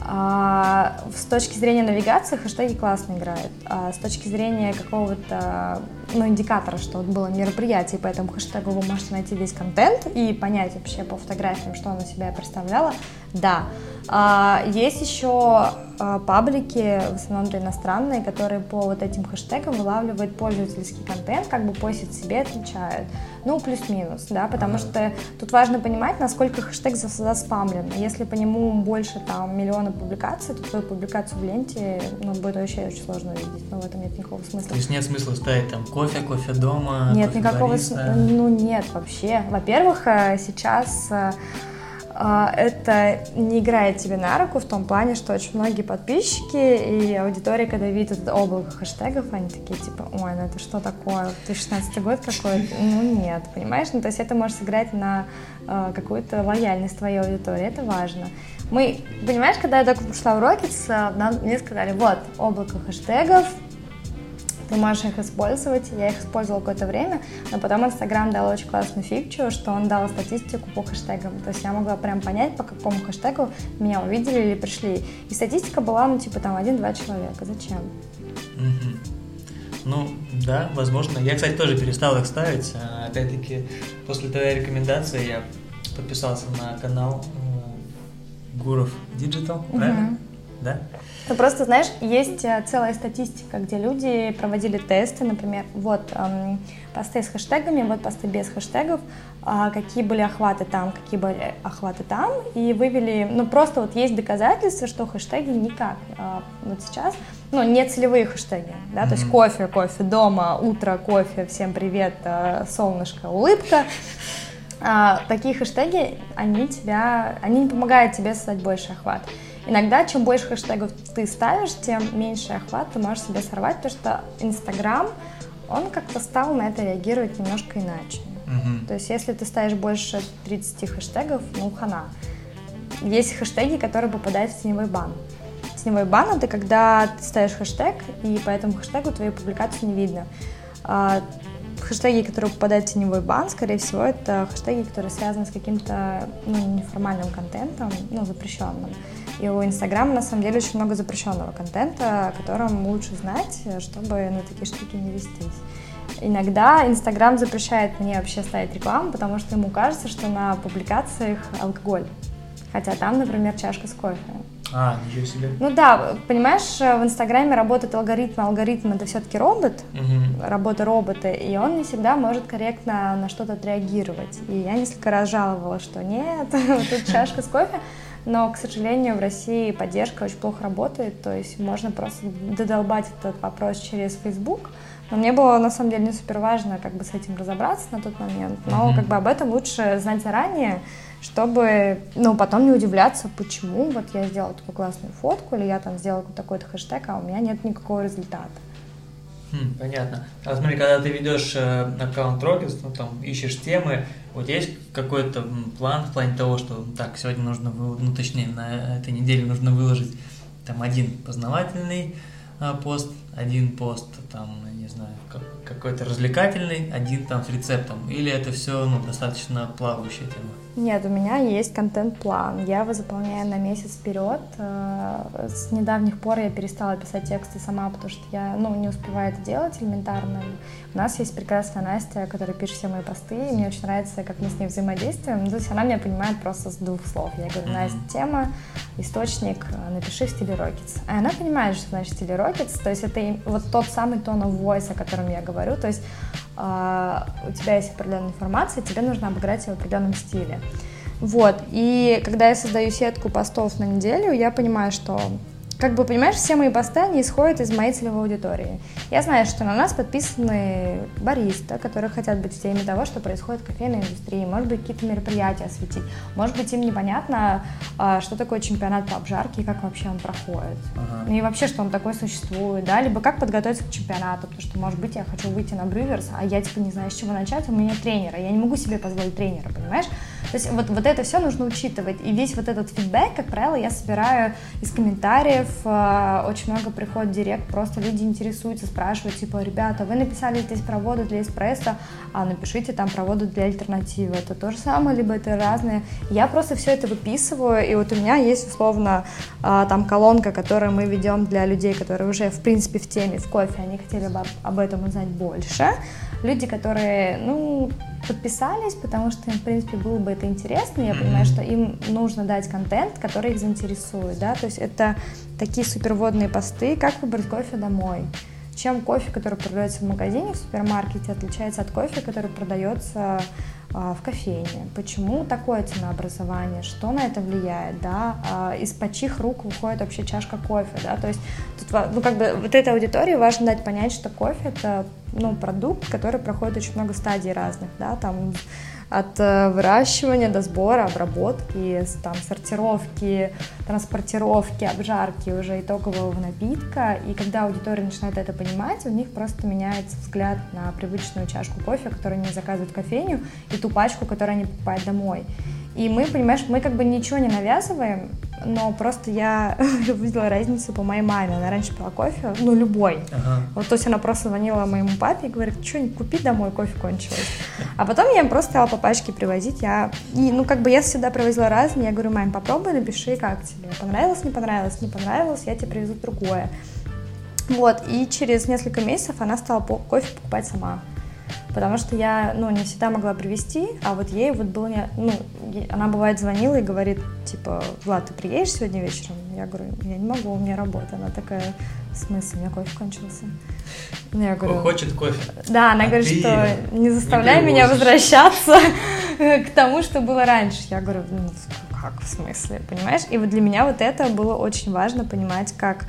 А, с точки зрения навигации хэштеги классно играют. А с точки зрения какого-то ну, индикатора, что вот было мероприятие, по этому хэштегу вы можете найти весь контент и понять вообще по фотографиям, что она себя представляла, да. А, есть еще а, паблики, в основном для иностранные, которые по вот этим хэштегам вылавливают пользовательский контент, как бы постят себе, отвечают. Ну, плюс-минус, да, потому что тут важно понимать, насколько хэштег заспамлен. Если по нему больше там миллиона публикаций, то твою публикацию в ленте ну, будет вообще очень сложно увидеть, но в этом нет никакого смысла. То есть нет смысла ставить там кофе, кофе дома, Нет кофе никакого смысла, ну нет вообще. Во-первых, э, сейчас э, это не играет тебе на руку в том плане, что очень многие подписчики и аудитория, когда видят облако хэштегов, они такие типа, ой, ну это что такое, 2016 год какой-то? Ну нет, понимаешь? Ну то есть это может сыграть на э, какую-то лояльность твоей аудитории, это важно. Мы, понимаешь, когда я только пришла в Rockets, нам, мне сказали, вот, облако хэштегов, ты можешь их использовать. Я их использовала какое-то время, но потом Инстаграм дал очень классную фичу, что он дал статистику по хэштегам. То есть я могла прям понять, по какому хэштегу меня увидели или пришли. И статистика была, ну, типа, там, один-два человека. Зачем? Ну, да, возможно. Я, кстати, тоже перестал их ставить. А, опять-таки, после твоей рекомендации я подписался на канал э, Гуров Digital, правильно? Да? Ну, просто, знаешь, есть э, целая статистика, где люди проводили тесты, например, вот эм, посты с хэштегами, вот посты без хэштегов, э, какие были охваты там, какие были охваты там, и вывели, ну, просто вот есть доказательства, что хэштеги никак э, вот сейчас ну, не целевые хэштеги, да, mm-hmm. то есть кофе, кофе дома, утро, кофе, всем привет, э, солнышко, улыбка. А, такие хэштеги, они тебя, они не помогают тебе создать больше охват. Иногда, чем больше хэштегов ты ставишь, тем меньше охват ты можешь себе сорвать, потому что Инстаграм, он как-то стал на это реагировать немножко иначе. Угу. То есть, если ты ставишь больше 30 хэштегов, ну, хана. Есть хэштеги, которые попадают в теневой бан. Теневой бан — это когда ты ставишь хэштег, и по этому хэштегу твою публикацию не видно. А, хэштеги, которые попадают в теневой бан, скорее всего, это хэштеги, которые связаны с каким-то ну, неформальным контентом, ну, запрещенным. И у Инстаграма на самом деле очень много запрещенного контента, о котором лучше знать, чтобы на такие штуки не вестись. Иногда Инстаграм запрещает мне вообще ставить рекламу, потому что ему кажется, что на публикациях алкоголь. Хотя там, например, чашка с кофе. А, ничего себе. Ну да, понимаешь, в Инстаграме работает алгоритм, алгоритм это все-таки робот, угу. работа робота, и он не всегда может корректно на что-то отреагировать. И я несколько раз жаловалась, что нет, тут чашка с кофе, но, к сожалению, в России поддержка очень плохо работает, то есть можно просто додолбать этот вопрос через Facebook, но мне было на самом деле не супер важно как бы с этим разобраться на тот момент, но mm-hmm. как бы об этом лучше знать заранее, чтобы, ну, потом не удивляться, почему вот я сделала такую классную фотку, или я там сделала такой-то хэштег, а у меня нет никакого результата. Хм, понятно. А смотри, когда ты ведешь э, аккаунт Rockets, ну там ищешь темы, вот есть какой-то план в плане того, что так, сегодня нужно, ну точнее, на этой неделе нужно выложить там один познавательный а, пост, один пост там, не знаю, какой-то развлекательный, один там с рецептом, или это все ну, достаточно плавающая тема? Нет, у меня есть контент-план. Я его заполняю на месяц вперед. Э, с недавних пор я перестала писать тексты сама, потому что я ну, не успеваю это делать элементарно. У нас есть прекрасная Настя, которая пишет все мои посты, и мне очень нравится, как мы с ней взаимодействуем. Ну, то есть она меня понимает просто с двух слов. Я говорю, Настя, тема, источник, напиши в стиле Rockets. А она понимает, что значит стиле Rockets, то есть это вот тот самый тон of voice, о котором я говорю, то есть а, у тебя есть определенная информация, тебе нужно обыграть ее в определенном стиле. Вот, и когда я создаю сетку постов на неделю, я понимаю, что как бы, понимаешь, все мои посты, они исходят из моей целевой аудитории. Я знаю, что на нас подписаны бариста, которые хотят быть в теме того, что происходит в кофейной индустрии, может быть, какие-то мероприятия осветить, может быть, им непонятно, а, что такое чемпионат по обжарке и как вообще он проходит. Ага. И вообще, что он такой существует, да, либо как подготовиться к чемпионату, потому что, может быть, я хочу выйти на Брюверс, а я, типа, не знаю, с чего начать, у меня тренера, я не могу себе позволить тренера, понимаешь? То есть вот, вот это все нужно учитывать. И весь вот этот фидбэк, как правило, я собираю из комментариев. Э, очень много приходит директ, просто люди интересуются, спрашивают, типа, ребята, вы написали здесь проводы для эспрессо, а напишите там проводы для альтернативы. Это то же самое, либо это разные. Я просто все это выписываю, и вот у меня есть условно э, там колонка, которую мы ведем для людей, которые уже в принципе в теме, в кофе, они хотели бы об этом узнать больше. Люди, которые, ну, подписались, потому что им, в принципе, было бы это интересно. Я понимаю, что им нужно дать контент, который их заинтересует, да, то есть это такие суперводные посты, как выбрать кофе домой. Чем кофе, который продается в магазине, в супермаркете, отличается от кофе, который продается а, в кофейне. Почему такое ценообразование? Что на это влияет? Да? А, из-под чьих рук выходит вообще чашка кофе? Да? То есть тут, ну, как бы, вот этой аудитории важно дать понять, что кофе — это ну, продукт, который проходит очень много стадий разных, да, там от э, выращивания до сбора, обработки, там, сортировки, транспортировки, обжарки уже итогового напитка. И когда аудитория начинает это понимать, у них просто меняется взгляд на привычную чашку кофе, которую они заказывают в кофейню, и ту пачку, которую они покупают домой. И мы, понимаешь, мы как бы ничего не навязываем, но просто я увидела разницу по моей маме. Она раньше пила кофе, ну, любой. Ага. Вот, то есть она просто звонила моему папе и говорит, что купи домой, кофе кончилось. А потом я им просто стала по пачке привозить. Я, и, ну, как бы я всегда привозила разные. Я говорю, мам, попробуй, напиши, как тебе. Понравилось, не понравилось, не понравилось, я тебе привезу другое. Вот, и через несколько месяцев она стала кофе покупать сама потому что я, ну, не всегда могла привести, а вот ей вот было, не, ну, она бывает звонила и говорит, типа, Влад, ты приедешь сегодня вечером? Я говорю, я не могу, у меня работа. Она такая, в смысле, у меня кофе кончился. Ну, я говорю, Хочет кофе. Да, она а говорит, что не заставляй не меня возвращаться к тому, что было раньше. Я говорю, ну, как в смысле, понимаешь? И вот для меня вот это было очень важно понимать, как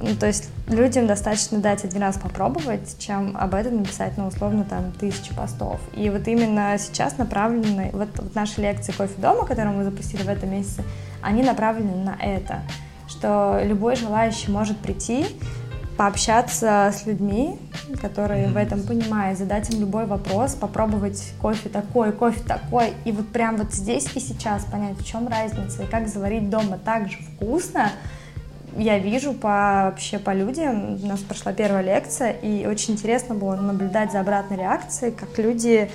Ну, то есть людям достаточно дать один раз попробовать, чем об этом написать, ну, условно, там, тысячи постов. И вот именно сейчас направлены, вот, вот наши лекции «Кофе дома», которые мы запустили в этом месяце, они направлены на это, что любой желающий может прийти, пообщаться с людьми, которые в этом понимают, задать им любой вопрос, попробовать кофе такой, кофе такой, и вот прям вот здесь и сейчас понять, в чем разница, и как заварить дома так же вкусно, я вижу по, вообще по людям, у нас прошла первая лекция, и очень интересно было наблюдать за обратной реакцией, как люди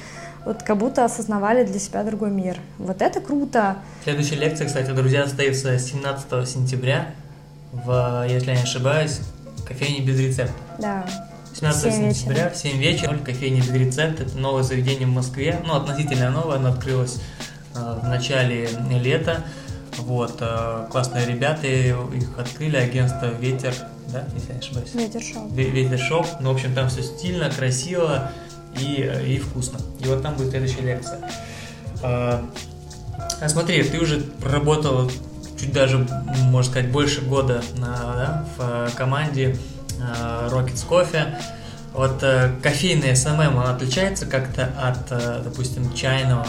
вот как будто осознавали для себя другой мир. Вот это круто. Следующая лекция, кстати, друзья, состоится 17 сентября в, если я не ошибаюсь, кофейне без рецепта. Да. 17 сентября вечера. в 7 вечера кофейня без рецепта. Это новое заведение в Москве. Ну, относительно новое, оно открылось э, в начале лета. Вот, э, классные ребята, их открыли, агентство Ветер, да, если я ошибаюсь? Ветер Шоу. Ветер Шоу. Ну, в общем, там все стильно, красиво и, и вкусно. И вот там будет следующая лекция. А, смотри, ты уже проработал чуть даже, можно сказать, больше года на, да, в команде э, Rockets Coffee. Вот э, кофейный SMM, он отличается как-то от, э, допустим, чайного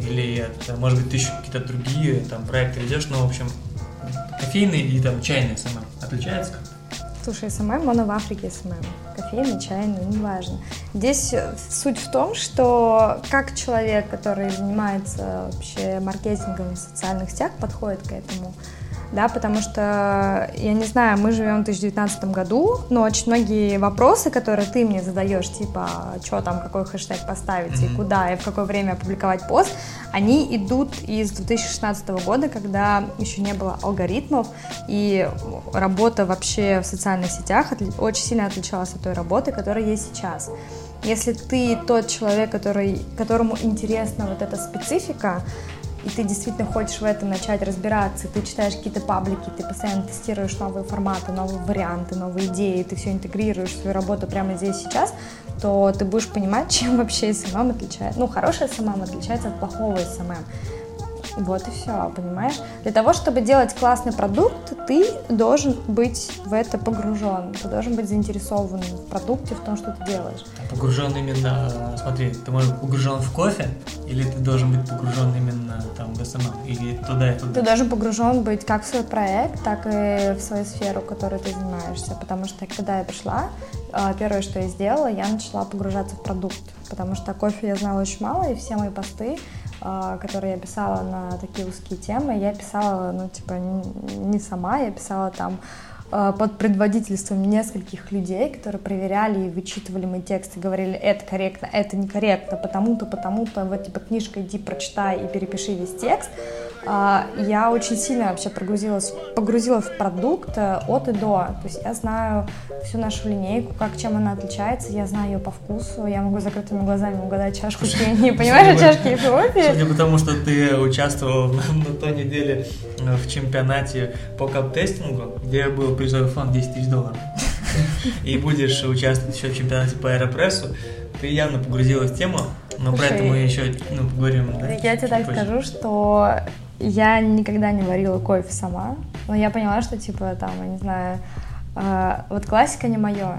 или может быть, ты еще какие-то другие там проекты ведешь, но, в общем, кофейный и там чайный SMM отличается как-то? Слушай, SMM, он и в Африке SMM. Кофейный, чайный, неважно. Здесь суть в том, что как человек, который занимается вообще маркетингом в социальных сетях, подходит к этому да, потому что, я не знаю, мы живем в 2019 году, но очень многие вопросы, которые ты мне задаешь, типа, что там, какой хэштег поставить mm-hmm. и куда, и в какое время опубликовать пост, они идут из 2016 года, когда еще не было алгоритмов, и работа вообще в социальных сетях очень сильно отличалась от той работы, которая есть сейчас. Если ты тот человек, который, которому интересна вот эта специфика, и ты действительно хочешь в этом начать разбираться, ты читаешь какие-то паблики, ты постоянно тестируешь новые форматы, новые варианты, новые идеи, ты все интегрируешь в свою работу прямо здесь сейчас, то ты будешь понимать, чем вообще SMM отличается. Ну, хороший SMM отличается от плохого SMM. Вот и все, понимаешь? Для того, чтобы делать классный продукт, ты должен быть в это погружен. Ты должен быть заинтересован в продукте, в том, что ты делаешь. А погружен именно, смотри, ты можешь быть погружен в кофе, или ты должен быть погружен именно там в SMM, или туда и туда? Ты должен погружен быть как в свой проект, так и в свою сферу, которой ты занимаешься. Потому что когда я пришла, а, первое, что я сделала, я начала погружаться в продукт. Потому что кофе я знала очень мало, и все мои посты которые я писала на такие узкие темы, я писала, ну, типа, не сама, я писала там а, под предводительством нескольких людей, которые проверяли и вычитывали мои тексты, говорили, это корректно, это некорректно, потому-то, потому-то, вот, типа, книжка, иди, прочитай и перепиши весь текст. А, я очень сильно вообще погрузилась, погрузилась в продукт э, от и до. То есть я знаю всю нашу линейку, как чем она отличается, я знаю ее по вкусу, я могу закрытыми глазами угадать чашку не понимаешь, чашки Эфиопии? Судя потому, что ты участвовал на той неделе э, в чемпионате по кап-тестингу, где был призовой фонд 10 тысяч долларов, и будешь участвовать еще в чемпионате по аэропрессу, ты явно погрузилась в тему, но про это мы еще ну, поговорим. Да, я тебе так скажу, что я никогда не варила кофе сама, но я поняла, что, типа, там, я не знаю, э, вот классика не мое.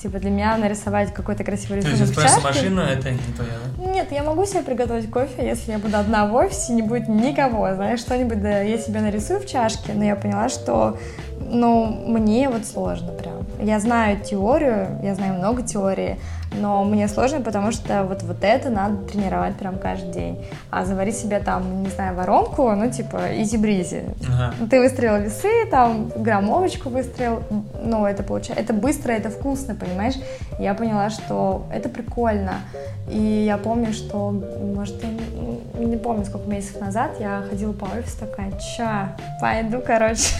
Типа, для меня нарисовать какой-то красивый рисунок То есть эспрессо-машина — это не твоя, да? Нет, я могу себе приготовить кофе, если я буду одна в офисе, не будет никого, знаешь, что-нибудь да, я себе нарисую в чашке, но я поняла, что, ну, мне вот сложно прям. Я знаю теорию, я знаю много теории, но мне сложно, потому что вот, вот это надо тренировать прям каждый день. А заварить себе там, не знаю, воронку, ну, типа, изи-бризи. Ага. Ты выстроил весы, там, граммовочку выстроил, ну, это получается, это быстро, это вкусно, понимаешь? Я поняла, что это прикольно. И я помню, что, может, я не, не помню, сколько месяцев назад я ходила по офису такая, ча, пойду, короче,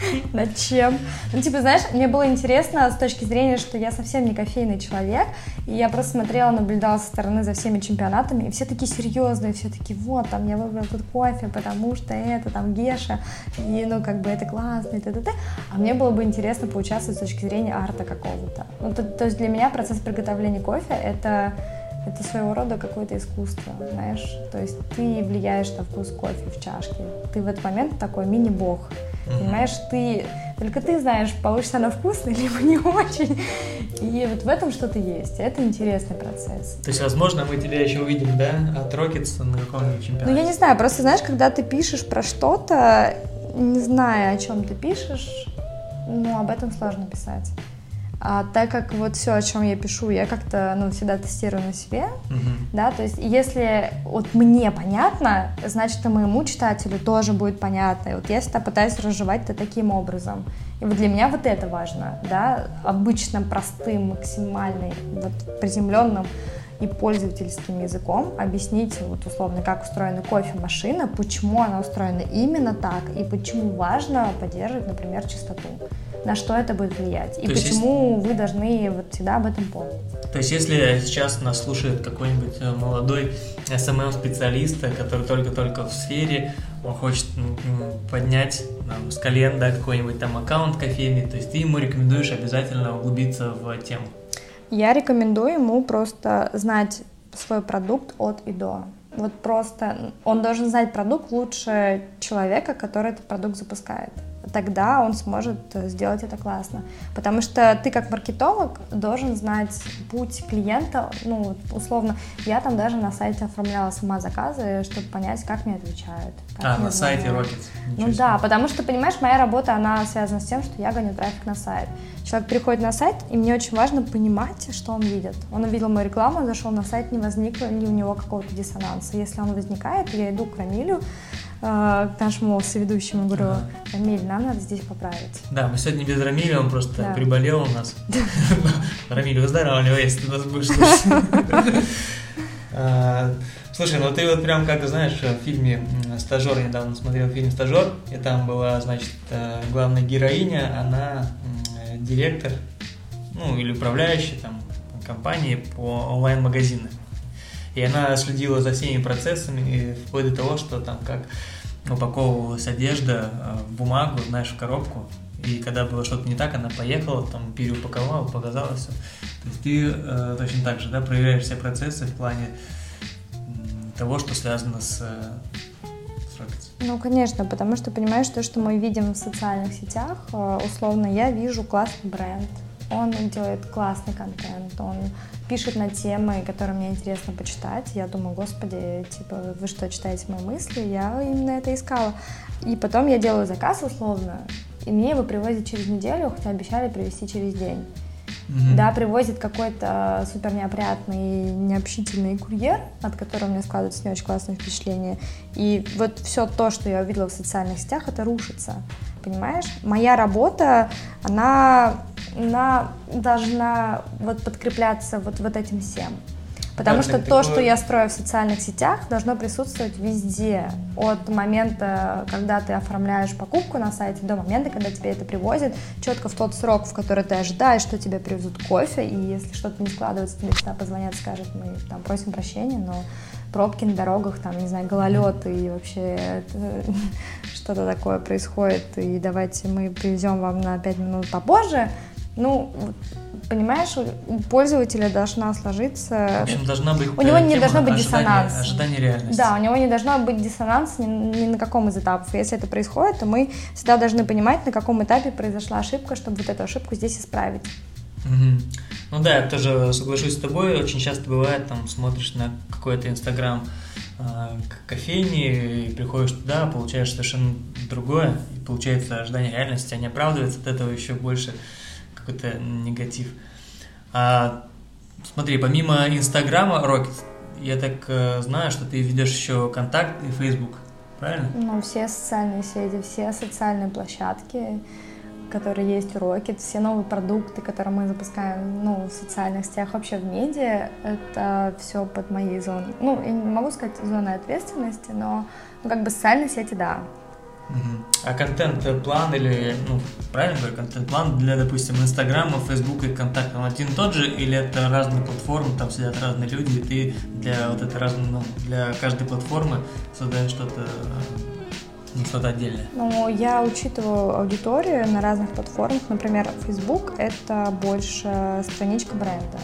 Над чем? Ну, типа, знаешь, мне было интересно с точки зрения, что я совсем не кофейный человек, и я просто смотрела, наблюдала со стороны за всеми чемпионатами, и все такие серьезные, все такие, вот, там, я выбрал тут кофе, потому что это, там, Геша, и, ну, как бы, это классно, и т.д. А мне было бы интересно поучаствовать с точки зрения арта какого-то. Ну, то, то есть для меня процесс приготовления кофе — это это своего рода какое-то искусство, знаешь, то есть ты влияешь на вкус кофе в чашке, ты в этот момент такой мини-бог, Понимаешь, ты только ты знаешь, получится она вкусной, либо не очень. И вот в этом что-то есть. Это интересный процесс. То есть, возможно, мы тебя еще увидим, да, от Rockets на каком-нибудь чемпионате? Ну, я не знаю, просто знаешь, когда ты пишешь про что-то, не зная, о чем ты пишешь, ну, об этом сложно писать. А так как вот все, о чем я пишу, я как-то ну, всегда тестирую на себе, uh-huh. да, то есть если вот мне понятно, значит и моему читателю тоже будет понятно. И вот я всегда пытаюсь разжевать это таким образом. И вот для меня вот это важно, да, обычным, простым, максимально вот приземленным и пользовательским языком объяснить вот условно, как устроена кофемашина, почему она устроена именно так и почему важно поддерживать, например, чистоту на что это будет влиять и То почему есть... вы должны вот всегда об этом помнить. То есть, если сейчас нас слушает какой-нибудь э, молодой SMM-специалист, который только-только в сфере, он хочет поднять там, с колен да, какой-нибудь там аккаунт кофейный, то есть ты ему рекомендуешь обязательно углубиться в тему? Я рекомендую ему просто знать свой продукт от и до. Вот просто он должен знать продукт лучше человека, который этот продукт запускает тогда он сможет э, сделать это классно. Потому что ты как маркетолог должен знать путь клиента, ну, условно, я там даже на сайте оформляла сама заказы, чтобы понять, как мне отвечают. Как а, на сайте Rockets. Ну да, потому что, понимаешь, моя работа, она связана с тем, что я гоню трафик на сайт. Человек приходит на сайт, и мне очень важно понимать, что он видит. Он увидел мою рекламу, зашел на сайт, не возникло ли у него какого-то диссонанса. Если он возникает, я иду к Рамилю, к нашему соведущему, говорю, ага. Рамиль, нам надо здесь поправить. Да, мы сегодня без Рамиля, он просто да. приболел у нас. Рамиль, выздоравливай, если ты нас будешь слушать. А, слушай, ну ты вот прям как знаешь, в фильме «Стажер», я недавно смотрел фильм «Стажер», и там была, значит, э, главная героиня, она директор, ну, или управляющий там компании по онлайн-магазинам. И она следила за всеми процессами, вплоть до того, что там как упаковывалась одежда э, в бумагу, знаешь, в коробку. И когда было что-то не так, она поехала, там переупаковала, показала все. То есть ты э, точно так же, да, проверяешь все процессы в плане того, что связано с, э, с Ну, конечно, потому что понимаешь, то, что мы видим в социальных сетях, э, условно, я вижу классный бренд, он делает классный контент, он пишет на темы, которые мне интересно почитать. Я думаю, господи, типа, вы что, читаете мои мысли? Я именно это искала. И потом я делаю заказ условно, и мне его привозят через неделю, хотя обещали привезти через день. Mm-hmm. Да, привозит какой-то супер неопрятный, необщительный курьер, от которого меня складывается не очень классное впечатление. И вот все то, что я увидела в социальных сетях, это рушится. Понимаешь? Моя работа, она она должна вот подкрепляться вот, вот этим всем. Потому да, что то, такое... что я строю в социальных сетях, должно присутствовать везде. От момента, когда ты оформляешь покупку на сайте, до момента, когда тебе это привозят, четко в тот срок, в который ты ожидаешь, что тебе привезут кофе, и если что-то не складывается, тебе всегда позвонят, скажут, мы там просим прощения, но пробки на дорогах, там, не знаю, гололед и вообще что-то такое происходит, и давайте мы привезем вам на 5 минут попозже, ну, понимаешь, у пользователя должна сложиться... В общем, должна быть У него не должно быть диссонанс. Ожидание реальности. Да, у него не должно быть диссонанс ни, ни на каком из этапов. Если это происходит, то мы всегда должны понимать, на каком этапе произошла ошибка, чтобы вот эту ошибку здесь исправить. Угу. Ну да, я тоже соглашусь с тобой. Очень часто бывает, там смотришь на какой-то инстаграм э, кофейни и приходишь туда, получаешь совершенно другое, и получается ожидание реальности, а не оправдывается от этого еще больше какой-то негатив. А, смотри, помимо Инстаграма, Rocket, я так э, знаю, что ты ведешь еще Контакт и Фейсбук, правильно? Ну, все социальные сети, все социальные площадки, которые есть у Rocket, все новые продукты, которые мы запускаем ну, в социальных сетях, вообще в медиа, это все под моей зоной. Ну, я не могу сказать зоной ответственности, но ну, как бы социальные сети, да, а контент-план или, ну, правильно говорю, контент-план для, допустим, Инстаграма, Фейсбука и Контакта, он один и тот же, или это разные платформы, там сидят разные люди, и ты для вот этой разной, ну, для каждой платформы создаешь что-то ну, что-то отдельное? Ну, я учитываю аудиторию на разных платформах. Например, Facebook — это больше страничка бренда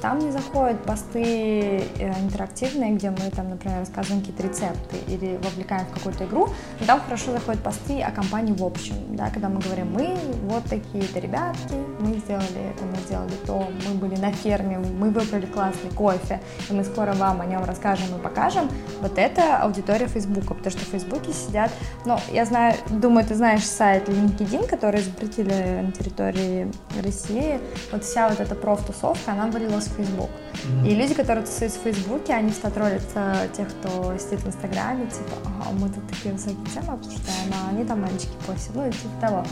там не заходят посты э, интерактивные, где мы там, например, рассказываем какие-то рецепты или вовлекаем в какую-то игру, но там хорошо заходят посты о компании в общем, да, когда мы говорим, мы вот такие-то ребятки, мы сделали это, мы сделали то, мы были на ферме, мы выбрали классный кофе, и мы скоро вам о нем расскажем и покажем, вот это аудитория Фейсбука, потому что в Фейсбуке сидят, ну, я знаю, думаю, ты знаешь сайт LinkedIn, который запретили на территории России, вот вся вот эта профтусовка, она вылилась в Facebook. Mm-hmm. И люди, которые тусуются в Фейсбуке, они всегда троллят тех, кто сидит в Инстаграме, типа, ага, мы тут такие высокие темы обсуждаем, а они там мальчики постят, ну, типа того.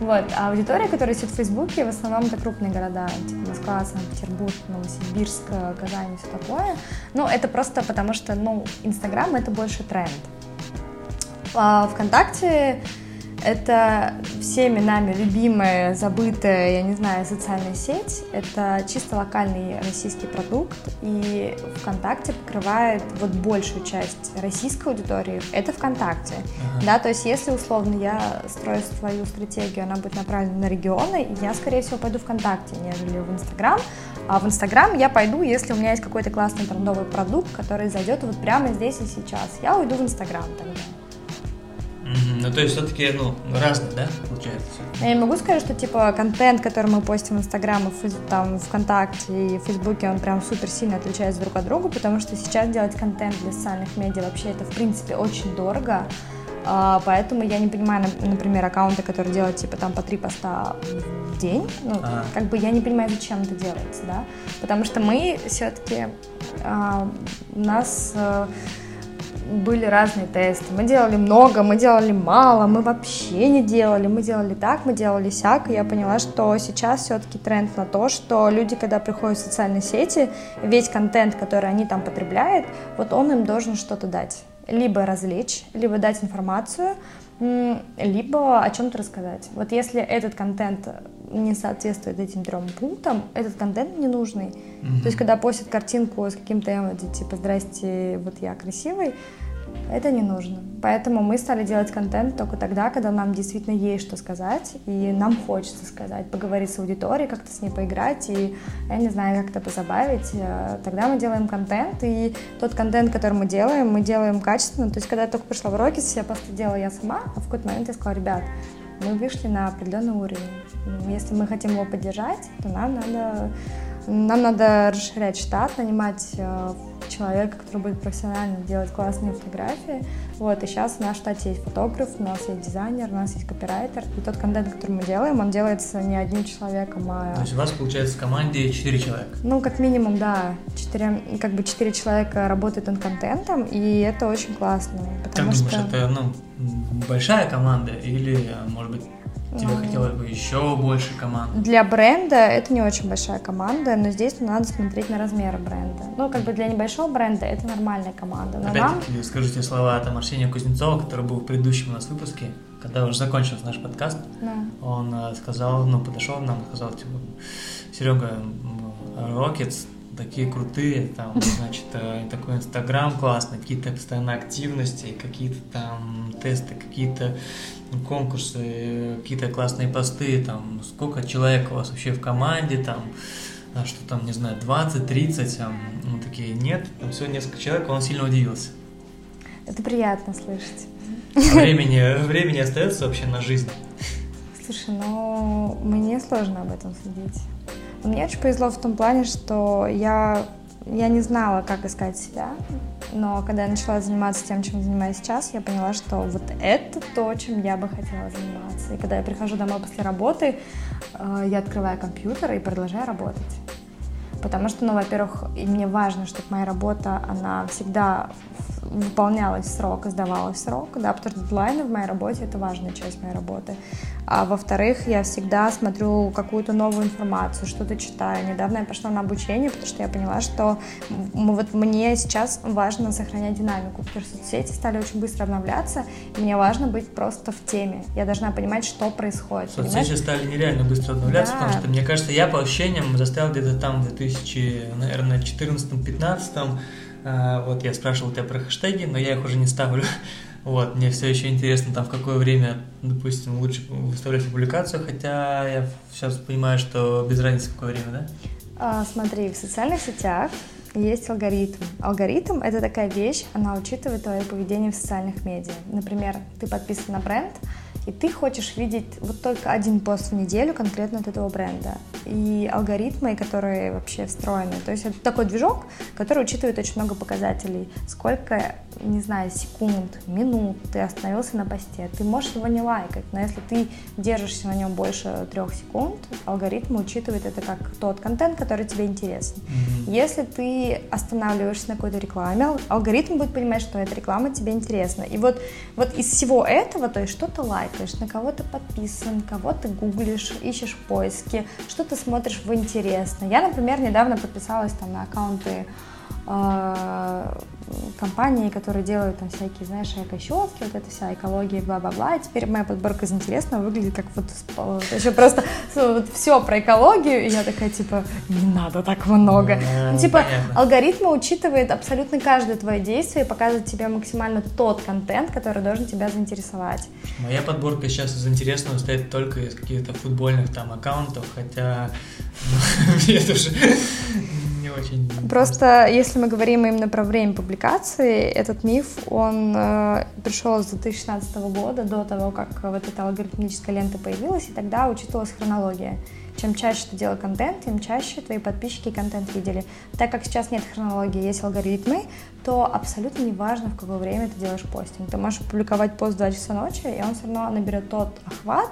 Вот, а аудитория, которая сидит в Фейсбуке, в основном это крупные города, типа Москва, Санкт-Петербург, Новосибирск, Казань и все такое. Ну, это просто потому что, ну, Инстаграм — это больше тренд. А ВКонтакте это всеми нами любимая, забытая, я не знаю, социальная сеть. Это чисто локальный российский продукт, и ВКонтакте покрывает вот большую часть российской аудитории. Это ВКонтакте. Ага. Да, то есть если условно я строю свою стратегию, она будет направлена на регионы, я, скорее всего, пойду ВКонтакте, нежели в Инстаграм. А в Инстаграм я пойду, если у меня есть какой-то классный трендовый продукт, который зайдет вот прямо здесь и сейчас. Я уйду в Инстаграм тогда. Ну, то есть все-таки, ну, разные, да, получается? Я не могу сказать, что, типа, контент, который мы постим в Инстаграм, там, ВКонтакте и в Фейсбуке, он прям супер сильно отличается друг от друга, потому что сейчас делать контент для социальных медиа вообще это, в принципе, очень дорого. Uh, поэтому я не понимаю, например, аккаунты, которые делают типа там по три поста в день. Ну, а. как бы я не понимаю, зачем это делается, да. Потому что мы все-таки а, нас uh, были разные тесты. Мы делали много, мы делали мало, мы вообще не делали, мы делали так, мы делали сяк, и я поняла, что сейчас все-таки тренд на то, что люди, когда приходят в социальные сети, весь контент, который они там потребляют, вот он им должен что-то дать. Либо развлечь, либо дать информацию, либо о чем-то рассказать. Вот если этот контент не соответствует этим трем пунктам, этот контент не нужный. Mm-hmm. То есть, когда постят картинку с каким-то эмодзи, типа «Здрасте, вот я красивый», это не нужно. Поэтому мы стали делать контент только тогда, когда нам действительно есть что сказать, и нам хочется сказать, поговорить с аудиторией, как-то с ней поиграть, и, я не знаю, как-то позабавить. Э, тогда мы делаем контент, и тот контент, который мы делаем, мы делаем качественно. То есть, когда я только пришла в Рокетс, я просто делала я сама, а в какой-то момент я сказала, ребят, мы вышли на определенный уровень. Если мы хотим его поддержать, то нам надо, нам надо расширять штат, нанимать э, человека, который будет профессионально делать классные фотографии. Вот, и сейчас в нашем штате есть фотограф, у нас есть дизайнер, у нас есть копирайтер. И тот контент, который мы делаем, он делается не одним человеком, а... То есть у вас, получается, в команде 4 человека? Ну, как минимум, да. 4, как бы 4 человека работают над контентом, и это очень классно. Как что... думаешь, это ну, большая команда или, может быть, Тебе хотелось бы еще больше команд? Для бренда это не очень большая команда, но здесь надо смотреть на размеры бренда. Ну, как бы для небольшого бренда это нормальная команда. Но Опять-таки, нам... скажите слова там Арсения Кузнецова, который был в предыдущем у нас выпуске, когда уже закончился наш подкаст, да. он э, сказал, ну, подошел нам сказал, типа, Серега, Rockets такие крутые, там, значит, э, такой инстаграм классный, какие-то постоянно активности, какие-то там тесты, какие-то конкурсы, какие-то классные посты, там, сколько человек у вас вообще в команде, там, а что там, не знаю, 20, 30, там, ну, такие, нет, там всего несколько человек, он сильно удивился. Это приятно слышать. А времени, времени остается вообще на жизнь? Слушай, ну, мне сложно об этом судить. Мне очень повезло в том плане, что я, я не знала, как искать себя, но когда я начала заниматься тем, чем занимаюсь сейчас, я поняла, что вот это то, чем я бы хотела заниматься. И когда я прихожу домой после работы, э, я открываю компьютер и продолжаю работать. Потому что, ну, во-первых, и мне важно, чтобы моя работа, она всегда выполнялась срок сдавалась срок, да, потому что дедлайны в моей работе — это важная часть моей работы. А во-вторых, я всегда смотрю какую-то новую информацию, что-то читаю. Недавно я пошла на обучение, потому что я поняла, что вот мне сейчас важно сохранять динамику, потому что соцсети стали очень быстро обновляться, и мне важно быть просто в теме. Я должна понимать, что происходит. Соцсети понимаешь? стали нереально быстро обновляться, да. потому что, мне кажется, я по ощущениям застрял где-то там в 2000, наверное, 14-15 а, вот я спрашивал тебя про хэштеги, но я их уже не ставлю. Вот, мне все еще интересно, там в какое время, допустим, лучше выставлять публикацию, хотя я сейчас понимаю, что без разницы в какое время, да? А, смотри, в социальных сетях есть алгоритм. Алгоритм — это такая вещь, она учитывает твое поведение в социальных медиа. Например, ты подписан на бренд, и ты хочешь видеть вот только один пост в неделю конкретно от этого бренда. И алгоритмы, которые вообще встроены, то есть это такой движок, который учитывает очень много показателей. Сколько, не знаю, секунд, минут ты остановился на посте. Ты можешь его не лайкать, но если ты держишься на нем больше трех секунд, алгоритм учитывает это как тот контент, который тебе интересен. Mm-hmm. Если ты останавливаешься на какой-то рекламе, алгоритм будет понимать, что эта реклама тебе интересна. И вот, вот из всего этого, то есть что-то лайк, лайкаешь, на кого ты подписан, кого ты гуглишь, ищешь в поиске, что ты смотришь в интересно. Я, например, недавно подписалась там на аккаунты э, компании, которые делают там всякие, знаешь, эко-щетки, вот эта вся экология, бла-бла-бла. И теперь моя подборка из интересного выглядит как вот, вот еще просто вот все про экологию, и я такая, типа, не надо так много. Ну, типа, понятно. алгоритмы учитывают абсолютно каждое твое действие и показывают тебе максимально тот контент, который должен тебя заинтересовать. Моя подборка сейчас из интересного состоит только из каких-то футбольных там аккаунтов, хотя ну, это уже очень... Просто если мы говорим именно про время публикации, этот миф, он э, пришел с 2016 года, до того, как вот эта алгоритмическая лента появилась, и тогда учитывалась хронология. Чем чаще ты делал контент, тем чаще твои подписчики контент видели. Так как сейчас нет хронологии, есть алгоритмы, то абсолютно не важно, в какое время ты делаешь постинг. Ты можешь публиковать пост в 2 часа ночи, и он все равно наберет тот охват,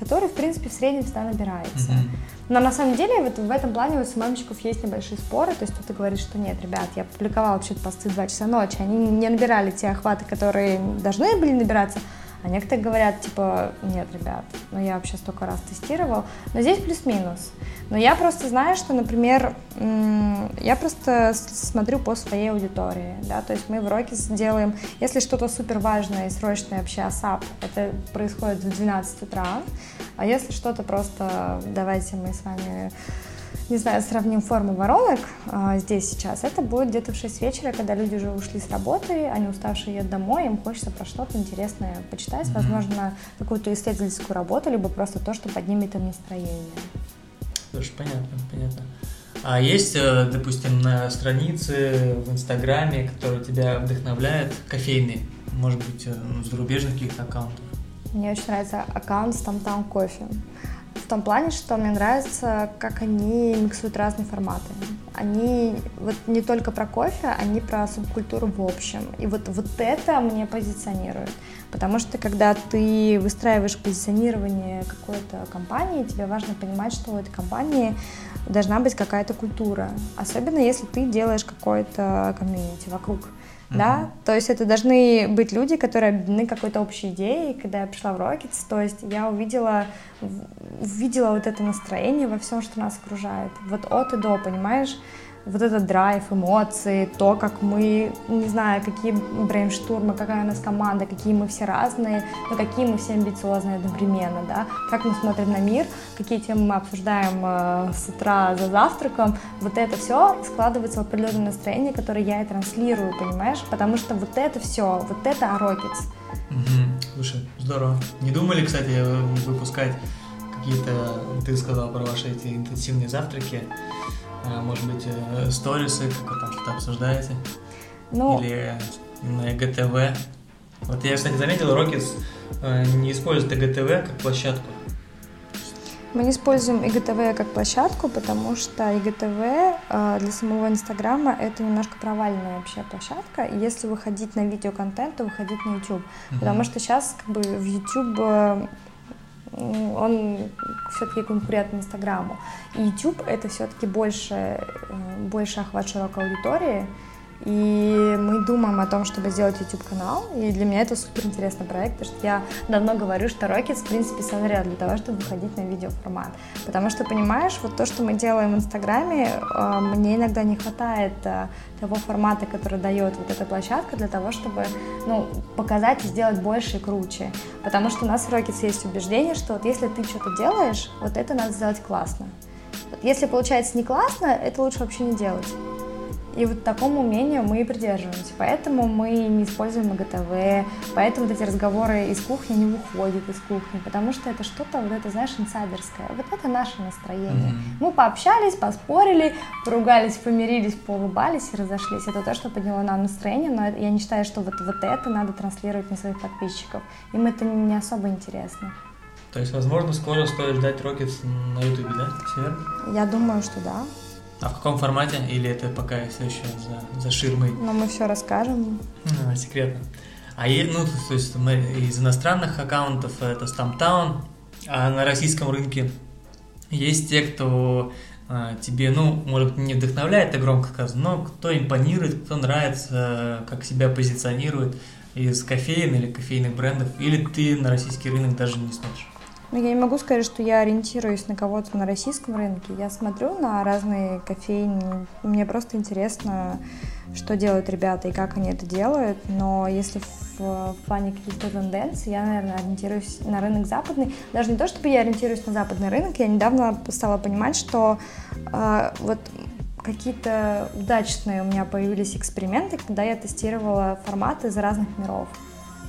который, в принципе, в среднем всегда набирается. Mm-hmm. Но на самом деле вот в этом плане у СММщиков есть небольшие споры, то есть кто-то говорит, что нет, ребят, я публиковала вообще-то посты 2 часа ночи, они не набирали те охваты, которые должны были набираться, а некоторые говорят, типа, нет, ребят, ну я вообще столько раз тестировал. Но здесь плюс-минус. Но я просто знаю, что, например, я просто смотрю по своей аудитории, да, то есть мы в Роке делаем, если что-то супер важное и срочное вообще ASAP, это происходит в 12 утра, а если что-то просто, давайте мы с вами не знаю, сравним форму воронок а, здесь сейчас, это будет где-то в 6 вечера, когда люди уже ушли с работы, они уставшие едут домой, им хочется про что-то интересное почитать, mm-hmm. возможно, какую-то исследовательскую работу, либо просто то, что поднимет им настроение. Слушай, понятно, понятно. А есть, э, допустим, на странице в Инстаграме, которые тебя вдохновляют, кофейные, может быть, э, ну, зарубежных каких-то аккаунтов? Мне очень нравится аккаунт с Там Кофе в том плане, что мне нравится, как они миксуют разные форматы. Они вот не только про кофе, они про субкультуру в общем. И вот, вот это мне позиционирует. Потому что когда ты выстраиваешь позиционирование какой-то компании, тебе важно понимать, что у этой компании должна быть какая-то культура. Особенно если ты делаешь какой-то комьюнити вокруг да, то есть это должны быть люди, которые объединены какой-то общей идеей. Когда я пришла в Rockets, то есть я увидела, увидела вот это настроение во всем, что нас окружает, вот от и до, понимаешь? Вот этот драйв, эмоции, то, как мы, не знаю, какие брейнштурмы, какая у нас команда, какие мы все разные, но какие мы все амбициозные одновременно, да, как мы смотрим на мир, какие темы мы обсуждаем э, с утра за завтраком, вот это все складывается в определенное настроение, которое я и транслирую, понимаешь, потому что вот это все, вот это Rockets. Угу. Слушай, здорово. Не думали, кстати, выпускать какие-то, ты сказал про ваши эти интенсивные завтраки, может быть, э, сторисы, как вы там что-то обсуждаете? Ну... Или на ГТВ? Вот я, кстати, заметил, Rockets э, не использует ИГТВ как площадку. Мы не используем ИГТВ как площадку, потому что ИГТВ э, для самого Инстаграма это немножко провальная вообще площадка. Если выходить на видеоконтент, то выходить на YouTube. Mm-hmm. Потому что сейчас как бы в YouTube он все-таки конкурент Инстаграму. И YouTube это все-таки больше, э, больше охват широкой аудитории, и мы думаем о том, чтобы сделать YouTube-канал, и для меня это супер интересный проект, потому что я давно говорю, что Rockets, в принципе, созрел для того, чтобы выходить на видеоформат. Потому что, понимаешь, вот то, что мы делаем в Инстаграме, э, мне иногда не хватает э, того формата, который дает вот эта площадка для того, чтобы, ну, показать и сделать больше и круче. Потому что у нас в Rockets есть убеждение, что вот если ты что-то делаешь, вот это надо сделать классно. Если получается не классно, это лучше вообще не делать. И вот такому мнению мы и придерживаемся. Поэтому мы не используем МГТВ, поэтому вот эти разговоры из кухни не выходят из кухни, потому что это что-то, вот это, знаешь, инсайдерское. Вот это наше настроение. Mm-hmm. Мы пообщались, поспорили, поругались, помирились, поулыбались и разошлись. Это то, что подняло нам настроение, но я не считаю, что вот, вот это надо транслировать на своих подписчиков. Им это не особо интересно. То есть, возможно, скоро стоит ждать Rockets на Ютубе, да? Все Я думаю, что да. А в каком формате? Или это пока все еще за, за ширмой? Ну, мы все расскажем. А, секретно. А ну, то есть мы из иностранных аккаунтов это Stamptown, а на российском рынке есть те, кто а, тебе, ну, может, не вдохновляет, это громко сказано, но кто импонирует, кто нравится, как себя позиционирует из кофеин или кофейных брендов, или ты на российский рынок даже не смотришь? Ну, я не могу сказать, что я ориентируюсь на кого-то на российском рынке. Я смотрю на разные кофейни. Мне просто интересно, что делают ребята и как они это делают. Но если в, в плане каких-то тенденций, я, наверное, ориентируюсь на рынок западный. Даже не то, чтобы я ориентируюсь на западный рынок, я недавно стала понимать, что э, вот какие-то удачные у меня появились эксперименты, когда я тестировала форматы из разных миров.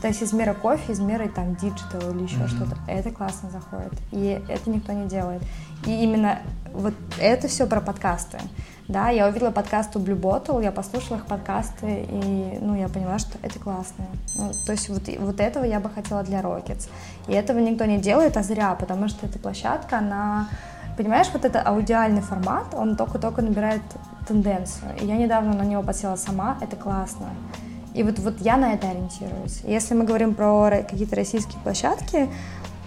То есть из мира кофе, из мира там digital или еще mm-hmm. что-то. Это классно заходит. И это никто не делает. И именно вот это все про подкасты. Да, я увидела подкаст у Blue Bottle, я послушала их подкасты, и, ну, я поняла, что это классно. Ну, то есть вот, вот этого я бы хотела для Rockets. И этого никто не делает, а зря, потому что эта площадка, она... Понимаешь, вот это аудиальный формат, он только-только набирает тенденцию. И я недавно на него подсела сама, это классно. И вот, вот я на это ориентируюсь. Если мы говорим про какие-то российские площадки,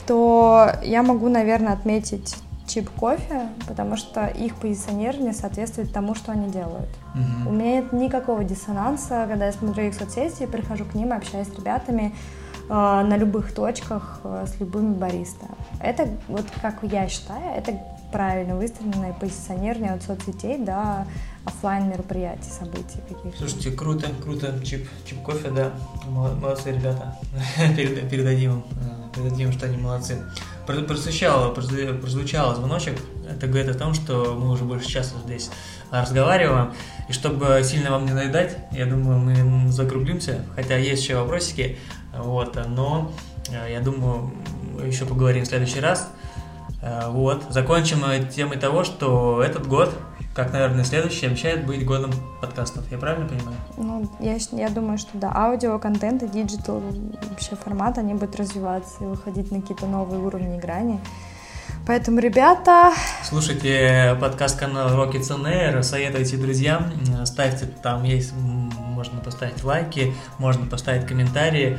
то я могу, наверное, отметить чип кофе, потому что их позиционирование соответствует тому, что они делают. Mm-hmm. У меня нет никакого диссонанса, когда я смотрю их соцсети, прихожу к ним, общаюсь с ребятами на любых точках э, с любыми бариста. Это вот как я считаю, это правильно выстроенное позиционирование от соцсетей до офлайн мероприятий, событий каких-то. Слушайте, круто, круто, чип, чип кофе, да, молодцы ребята, передадим им, э, передадим, что они молодцы. Прозвучало, прозвучало звоночек, это говорит о том, что мы уже больше часа здесь разговариваем, и чтобы сильно вам не наедать, я думаю, мы закруглимся, хотя есть еще вопросики, вот, но э, я думаю, еще поговорим в следующий раз. Э, вот, закончим темой того, что этот год как, наверное, следующий обещает быть годом подкастов. Я правильно понимаю? Ну, я, я думаю, что да. Аудио, контент и digital вообще формат, они будут развиваться и выходить на какие-то новые уровни и грани. Поэтому, ребята... Слушайте подкаст канала Rockets on Air, советуйте друзьям, ставьте, там есть, можно поставить лайки, можно поставить комментарии.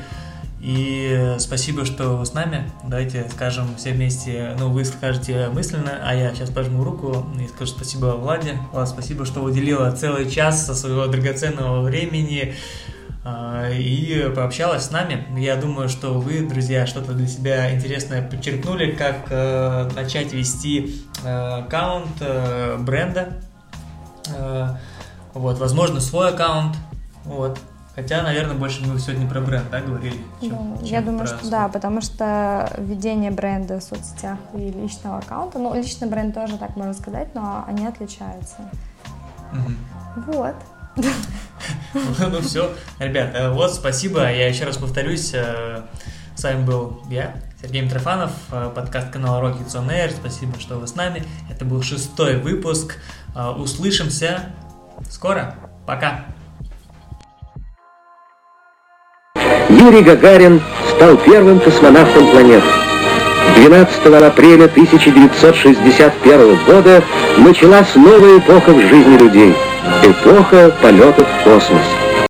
И спасибо, что вы с нами. Давайте скажем все вместе, ну, вы скажете мысленно, а я сейчас пожму руку и скажу спасибо Владе. Влад, спасибо, что уделила целый час со своего драгоценного времени а, и пообщалась с нами. Я думаю, что вы, друзья, что-то для себя интересное подчеркнули, как э, начать вести э, аккаунт э, бренда. Вот, возможно, свой аккаунт. Вот. Хотя, наверное, больше мы сегодня про бренд, да, говорили? Чем, ну, чем я думаю, что свой. да, потому что ведение бренда в соцсетях и личного аккаунта, ну, личный бренд тоже так можно сказать, но они отличаются. Угу. Вот. Ну все, ребят, э, вот спасибо. Я еще раз повторюсь, э, с вами был я, Сергей Митрофанов, э, подкаст канала Rockets on Air. Спасибо, что вы с нами. Это был шестой выпуск. Услышимся скоро. Пока. Юрий Гагарин стал первым космонавтом планеты. 12 апреля 1961 года началась новая эпоха в жизни людей. Эпоха полетов в космосе.